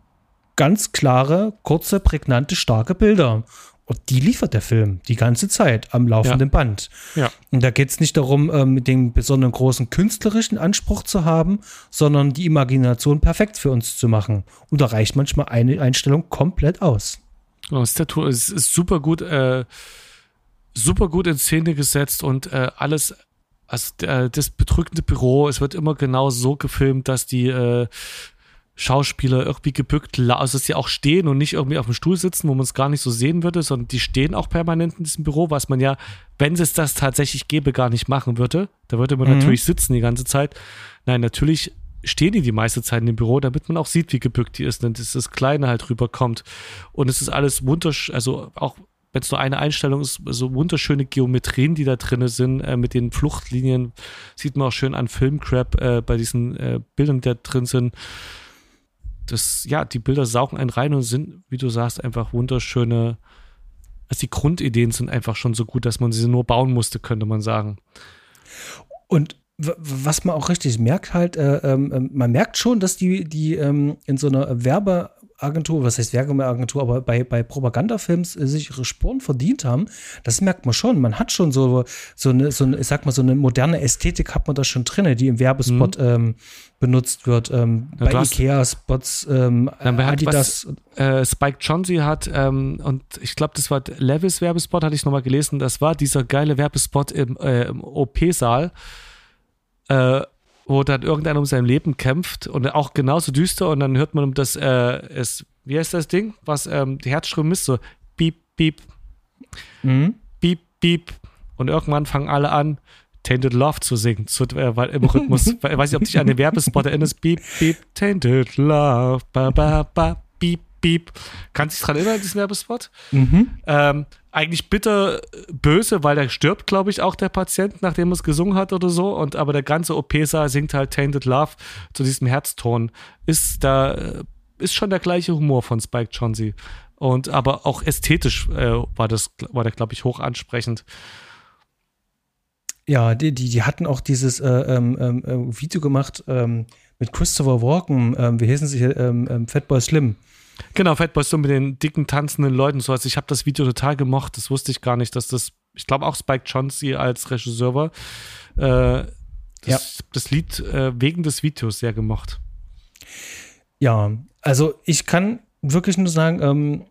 ganz klare, kurze, prägnante, starke Bilder. Und die liefert der Film die ganze Zeit am laufenden ja. Band. Ja. Und da geht es nicht darum, ähm, den besonderen großen künstlerischen Anspruch zu haben, sondern die Imagination perfekt für uns zu machen. Und da reicht manchmal eine Einstellung komplett aus. Oh, Statue ist, ist super gut, äh, super gut in Szene gesetzt und äh, alles, also äh, das bedrückende Büro, es wird immer genau so gefilmt, dass die äh, Schauspieler irgendwie gebückt, also dass sie auch stehen und nicht irgendwie auf dem Stuhl sitzen, wo man es gar nicht so sehen würde, sondern die stehen auch permanent in diesem Büro, was man ja, wenn es das tatsächlich gäbe, gar nicht machen würde. Da würde man mhm. natürlich sitzen die ganze Zeit. Nein, natürlich stehen die die meiste Zeit in dem Büro, damit man auch sieht, wie gebückt die ist und dass das Kleine halt rüberkommt. Und es ist alles wunderschön, also auch wenn es nur eine Einstellung ist, so wunderschöne Geometrien, die da drin sind, äh, mit den Fluchtlinien, sieht man auch schön an Filmcrap äh, bei diesen äh, Bildern, die da drin sind das, ja, die Bilder saugen einen rein und sind, wie du sagst, einfach wunderschöne. Also die Grundideen sind einfach schon so gut, dass man sie nur bauen musste, könnte man sagen. Und was man auch richtig merkt, halt, äh, äh, man merkt schon, dass die, die ähm, in so einer Werbe- Agentur, was heißt Werbeagentur, aber bei, bei Propagandafilms äh, sich ihre Spuren verdient haben, das merkt man schon. Man hat schon so, so, eine, so eine, ich sag mal, so eine moderne Ästhetik hat man da schon drin, die im Werbespot mhm. ähm, benutzt wird. Ähm, ja, bei Ikea-Spots, ähm, Adidas. Was, äh, Spike Jonze hat, ähm, und ich glaube, das war Levis Werbespot, hatte ich nochmal gelesen, das war dieser geile Werbespot im, äh, im OP-Saal äh, wo dann irgendeiner um sein Leben kämpft und auch genauso düster und dann hört man um das, äh, es, wie heißt das Ding, was ähm, die Herzstrom misst, so piep, piep, mhm. piep, piep und irgendwann fangen alle an, Tainted Love zu singen, zu, äh, weil im Rhythmus, (laughs) ich weiß nicht, ob dich an den Werbespot erinnerst, beep, beep, Tainted Love, ba, ba, ba, beep, beep. Kannst du dich dran erinnern, diesen Werbespot? Mhm. Ähm, eigentlich bitter böse, weil da stirbt, glaube ich, auch der Patient, nachdem er es gesungen hat oder so. Und aber der ganze OP-Saal singt halt Tainted Love zu diesem Herzton. Ist da, äh, ist schon der gleiche Humor von Spike Jonze. Und aber auch ästhetisch äh, war das, war der, glaube ich, hoch ansprechend. Ja, die, die, die hatten auch dieses äh, ähm, ähm äh, Video gemacht ähm, mit Christopher Walken, ähm, wie heißen sie hier, ähm, ähm, Fatboy Slim. Genau, Fatboy Slim mit den dicken, tanzenden Leuten. So, also ich habe das Video total gemocht. Das wusste ich gar nicht, dass das, ich glaube auch Spike Jonze als Regisseur war. Äh, das, ja. das Lied äh, wegen des Videos sehr gemocht. Ja, also ich kann wirklich nur sagen, ähm,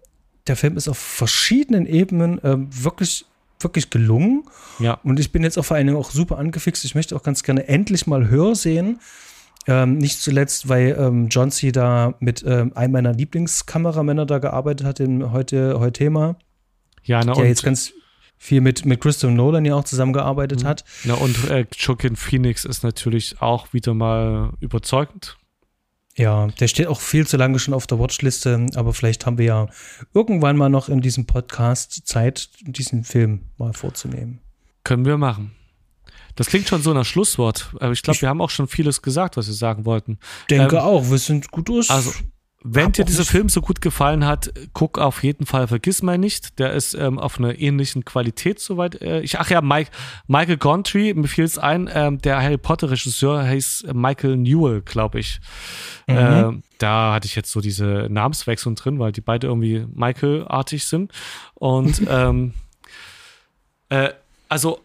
der Film ist auf verschiedenen Ebenen ähm, wirklich wirklich gelungen. Ja. Und ich bin jetzt auch vor allen Dingen auch super angefixt. Ich möchte auch ganz gerne endlich mal Hör sehen. Ähm, nicht zuletzt, weil ähm, John C. da mit ähm, einem meiner Lieblingskameramänner da gearbeitet hat, im heute, heute Thema. Ja, na, der jetzt ganz viel mit, mit Christopher Nolan ja auch zusammengearbeitet mhm. hat. Na, und äh, Joaquin Phoenix ist natürlich auch wieder mal überzeugend. Ja, der steht auch viel zu lange schon auf der Watchliste, aber vielleicht haben wir ja irgendwann mal noch in diesem Podcast Zeit, diesen Film mal vorzunehmen. Können wir machen. Das klingt schon so nach Schlusswort, aber ich glaube, wir haben auch schon vieles gesagt, was wir sagen wollten. Denke ähm, auch, wir sind gut durch. Also, wenn dir dieser Film so gut gefallen hat, guck auf jeden Fall Vergiss mal nicht. Der ist ähm, auf einer ähnlichen Qualität soweit. Äh, ich, ach ja, Mike, Michael Gontry, mir fiel es ein, ähm, der Harry Potter Regisseur heißt Michael Newell, glaube ich. Mhm. Äh, da hatte ich jetzt so diese Namenswechsel drin, weil die beide irgendwie Michael-artig sind. Und (laughs) ähm, äh, also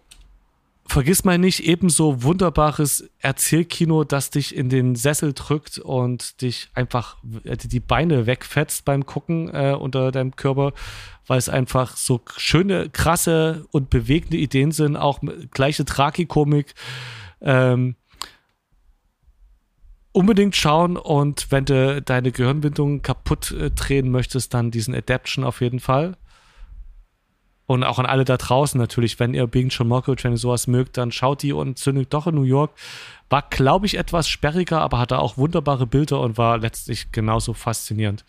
vergiss mal nicht, ebenso wunderbares Erzählkino, das dich in den Sessel drückt und dich einfach äh, die Beine wegfetzt beim Gucken äh, unter deinem Körper, weil es einfach so schöne, krasse und bewegende Ideen sind, auch gleiche Tragikomik. Ähm, unbedingt schauen und wenn du deine Gehirnwindung kaputt äh, drehen möchtest, dann diesen Adaption auf jeden Fall. Und auch an alle da draußen natürlich, wenn ihr Being John Malkovich, wenn ihr sowas mögt, dann schaut die und zündet doch in New York. War, glaube ich, etwas sperriger, aber hatte auch wunderbare Bilder und war letztlich genauso faszinierend.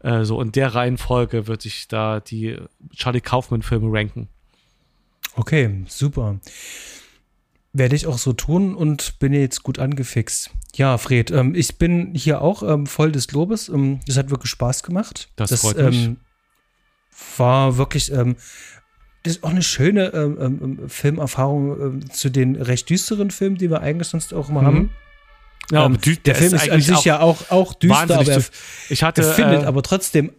Äh, so in der Reihenfolge würde ich da die Charlie Kaufman-Filme ranken. Okay, super. Werde ich auch so tun und bin jetzt gut angefixt. Ja, Fred, ähm, ich bin hier auch ähm, voll des Lobes. Ähm, das hat wirklich Spaß gemacht. Das, das freut mich ähm, war wirklich, ähm, das ist auch eine schöne ähm, ähm, Filmerfahrung ähm, zu den recht düsteren Filmen, die wir eigentlich sonst auch immer mhm. haben. Ja, ähm, der, der Film ist, ist an sich ja auch, auch düster, aber er, ich hatte, er findet äh, aber trotzdem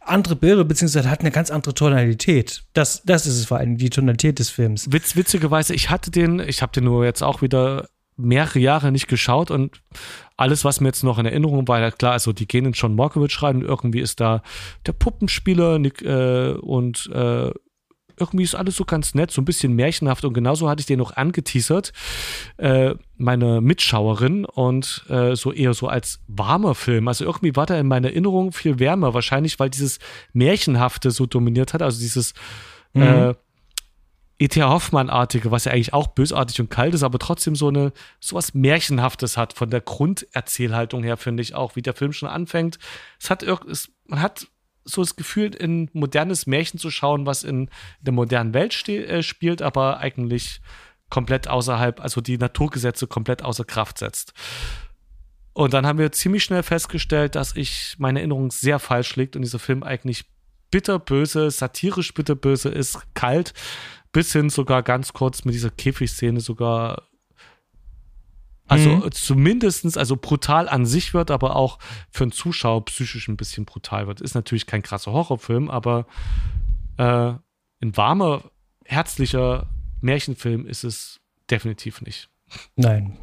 andere Bilder, beziehungsweise hat eine ganz andere Tonalität. Das, das ist es vor allem, die Tonalität des Films. Witz, witzigerweise, ich hatte den, ich habe den nur jetzt auch wieder mehrere Jahre nicht geschaut und alles, was mir jetzt noch in Erinnerung war, ja klar, also die gehen in John Malkovich rein und irgendwie ist da der Puppenspieler Nick, äh, und äh, irgendwie ist alles so ganz nett, so ein bisschen märchenhaft und genauso hatte ich den noch angeteasert, äh, meine Mitschauerin und äh, so eher so als warmer Film. Also irgendwie war der in meiner Erinnerung viel wärmer, wahrscheinlich weil dieses Märchenhafte so dominiert hat, also dieses mhm. Äh, E.T. Hoffmann-artige, was ja eigentlich auch bösartig und kalt ist, aber trotzdem so eine sowas Märchenhaftes hat von der Grunderzählhaltung her, finde ich auch, wie der Film schon anfängt. Es hat es, man hat so das Gefühl, in modernes Märchen zu schauen, was in, in der modernen Welt äh, spielt, aber eigentlich komplett außerhalb, also die Naturgesetze komplett außer Kraft setzt. Und dann haben wir ziemlich schnell festgestellt, dass ich meine Erinnerung sehr falsch liegt und dieser Film eigentlich bitterböse, satirisch bitterböse ist, kalt, bis hin sogar ganz kurz mit dieser Käfigszene sogar also mhm. zumindestens, also brutal an sich wird, aber auch für einen Zuschauer psychisch ein bisschen brutal wird. Ist natürlich kein krasser Horrorfilm, aber äh, ein warmer, herzlicher Märchenfilm ist es definitiv nicht. Nein,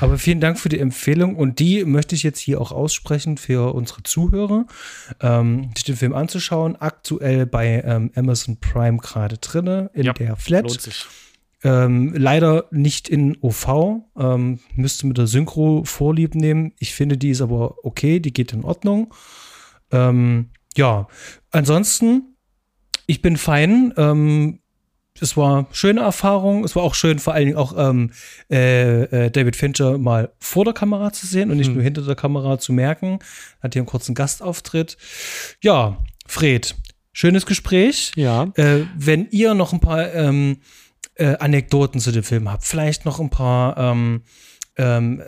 aber vielen Dank für die Empfehlung und die möchte ich jetzt hier auch aussprechen für unsere Zuhörer, ähm, sich den Film anzuschauen. Aktuell bei ähm, Amazon Prime gerade drinne in ja, der Flat. Lohnt sich. Ähm, leider nicht in OV. Ähm, müsste mit der Synchro Vorlieb nehmen. Ich finde, die ist aber okay, die geht in Ordnung. Ähm, ja, ansonsten, ich bin fein. Es war schöne Erfahrung. Es war auch schön, vor allen Dingen auch ähm, äh, äh, David Fincher mal vor der Kamera zu sehen und nicht hm. nur hinter der Kamera zu merken. Hat hier einen kurzen Gastauftritt. Ja, Fred, schönes Gespräch. Ja. Äh, wenn ihr noch ein paar ähm, äh, Anekdoten zu dem Film habt, vielleicht noch ein paar ähm, ähm,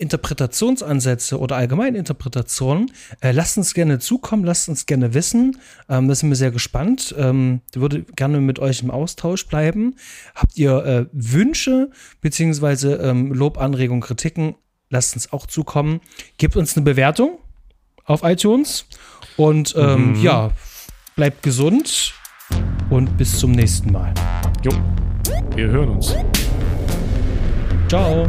Interpretationsansätze oder allgemeine Interpretationen, äh, lasst uns gerne zukommen, lasst uns gerne wissen. Ähm, da sind wir sehr gespannt. Ähm, würde gerne mit euch im Austausch bleiben. Habt ihr äh, Wünsche beziehungsweise ähm, Lob, Anregungen, Kritiken? Lasst uns auch zukommen. Gebt uns eine Bewertung auf iTunes und ähm, mhm. ja, bleibt gesund und bis zum nächsten Mal. Jo, wir hören uns. Ciao.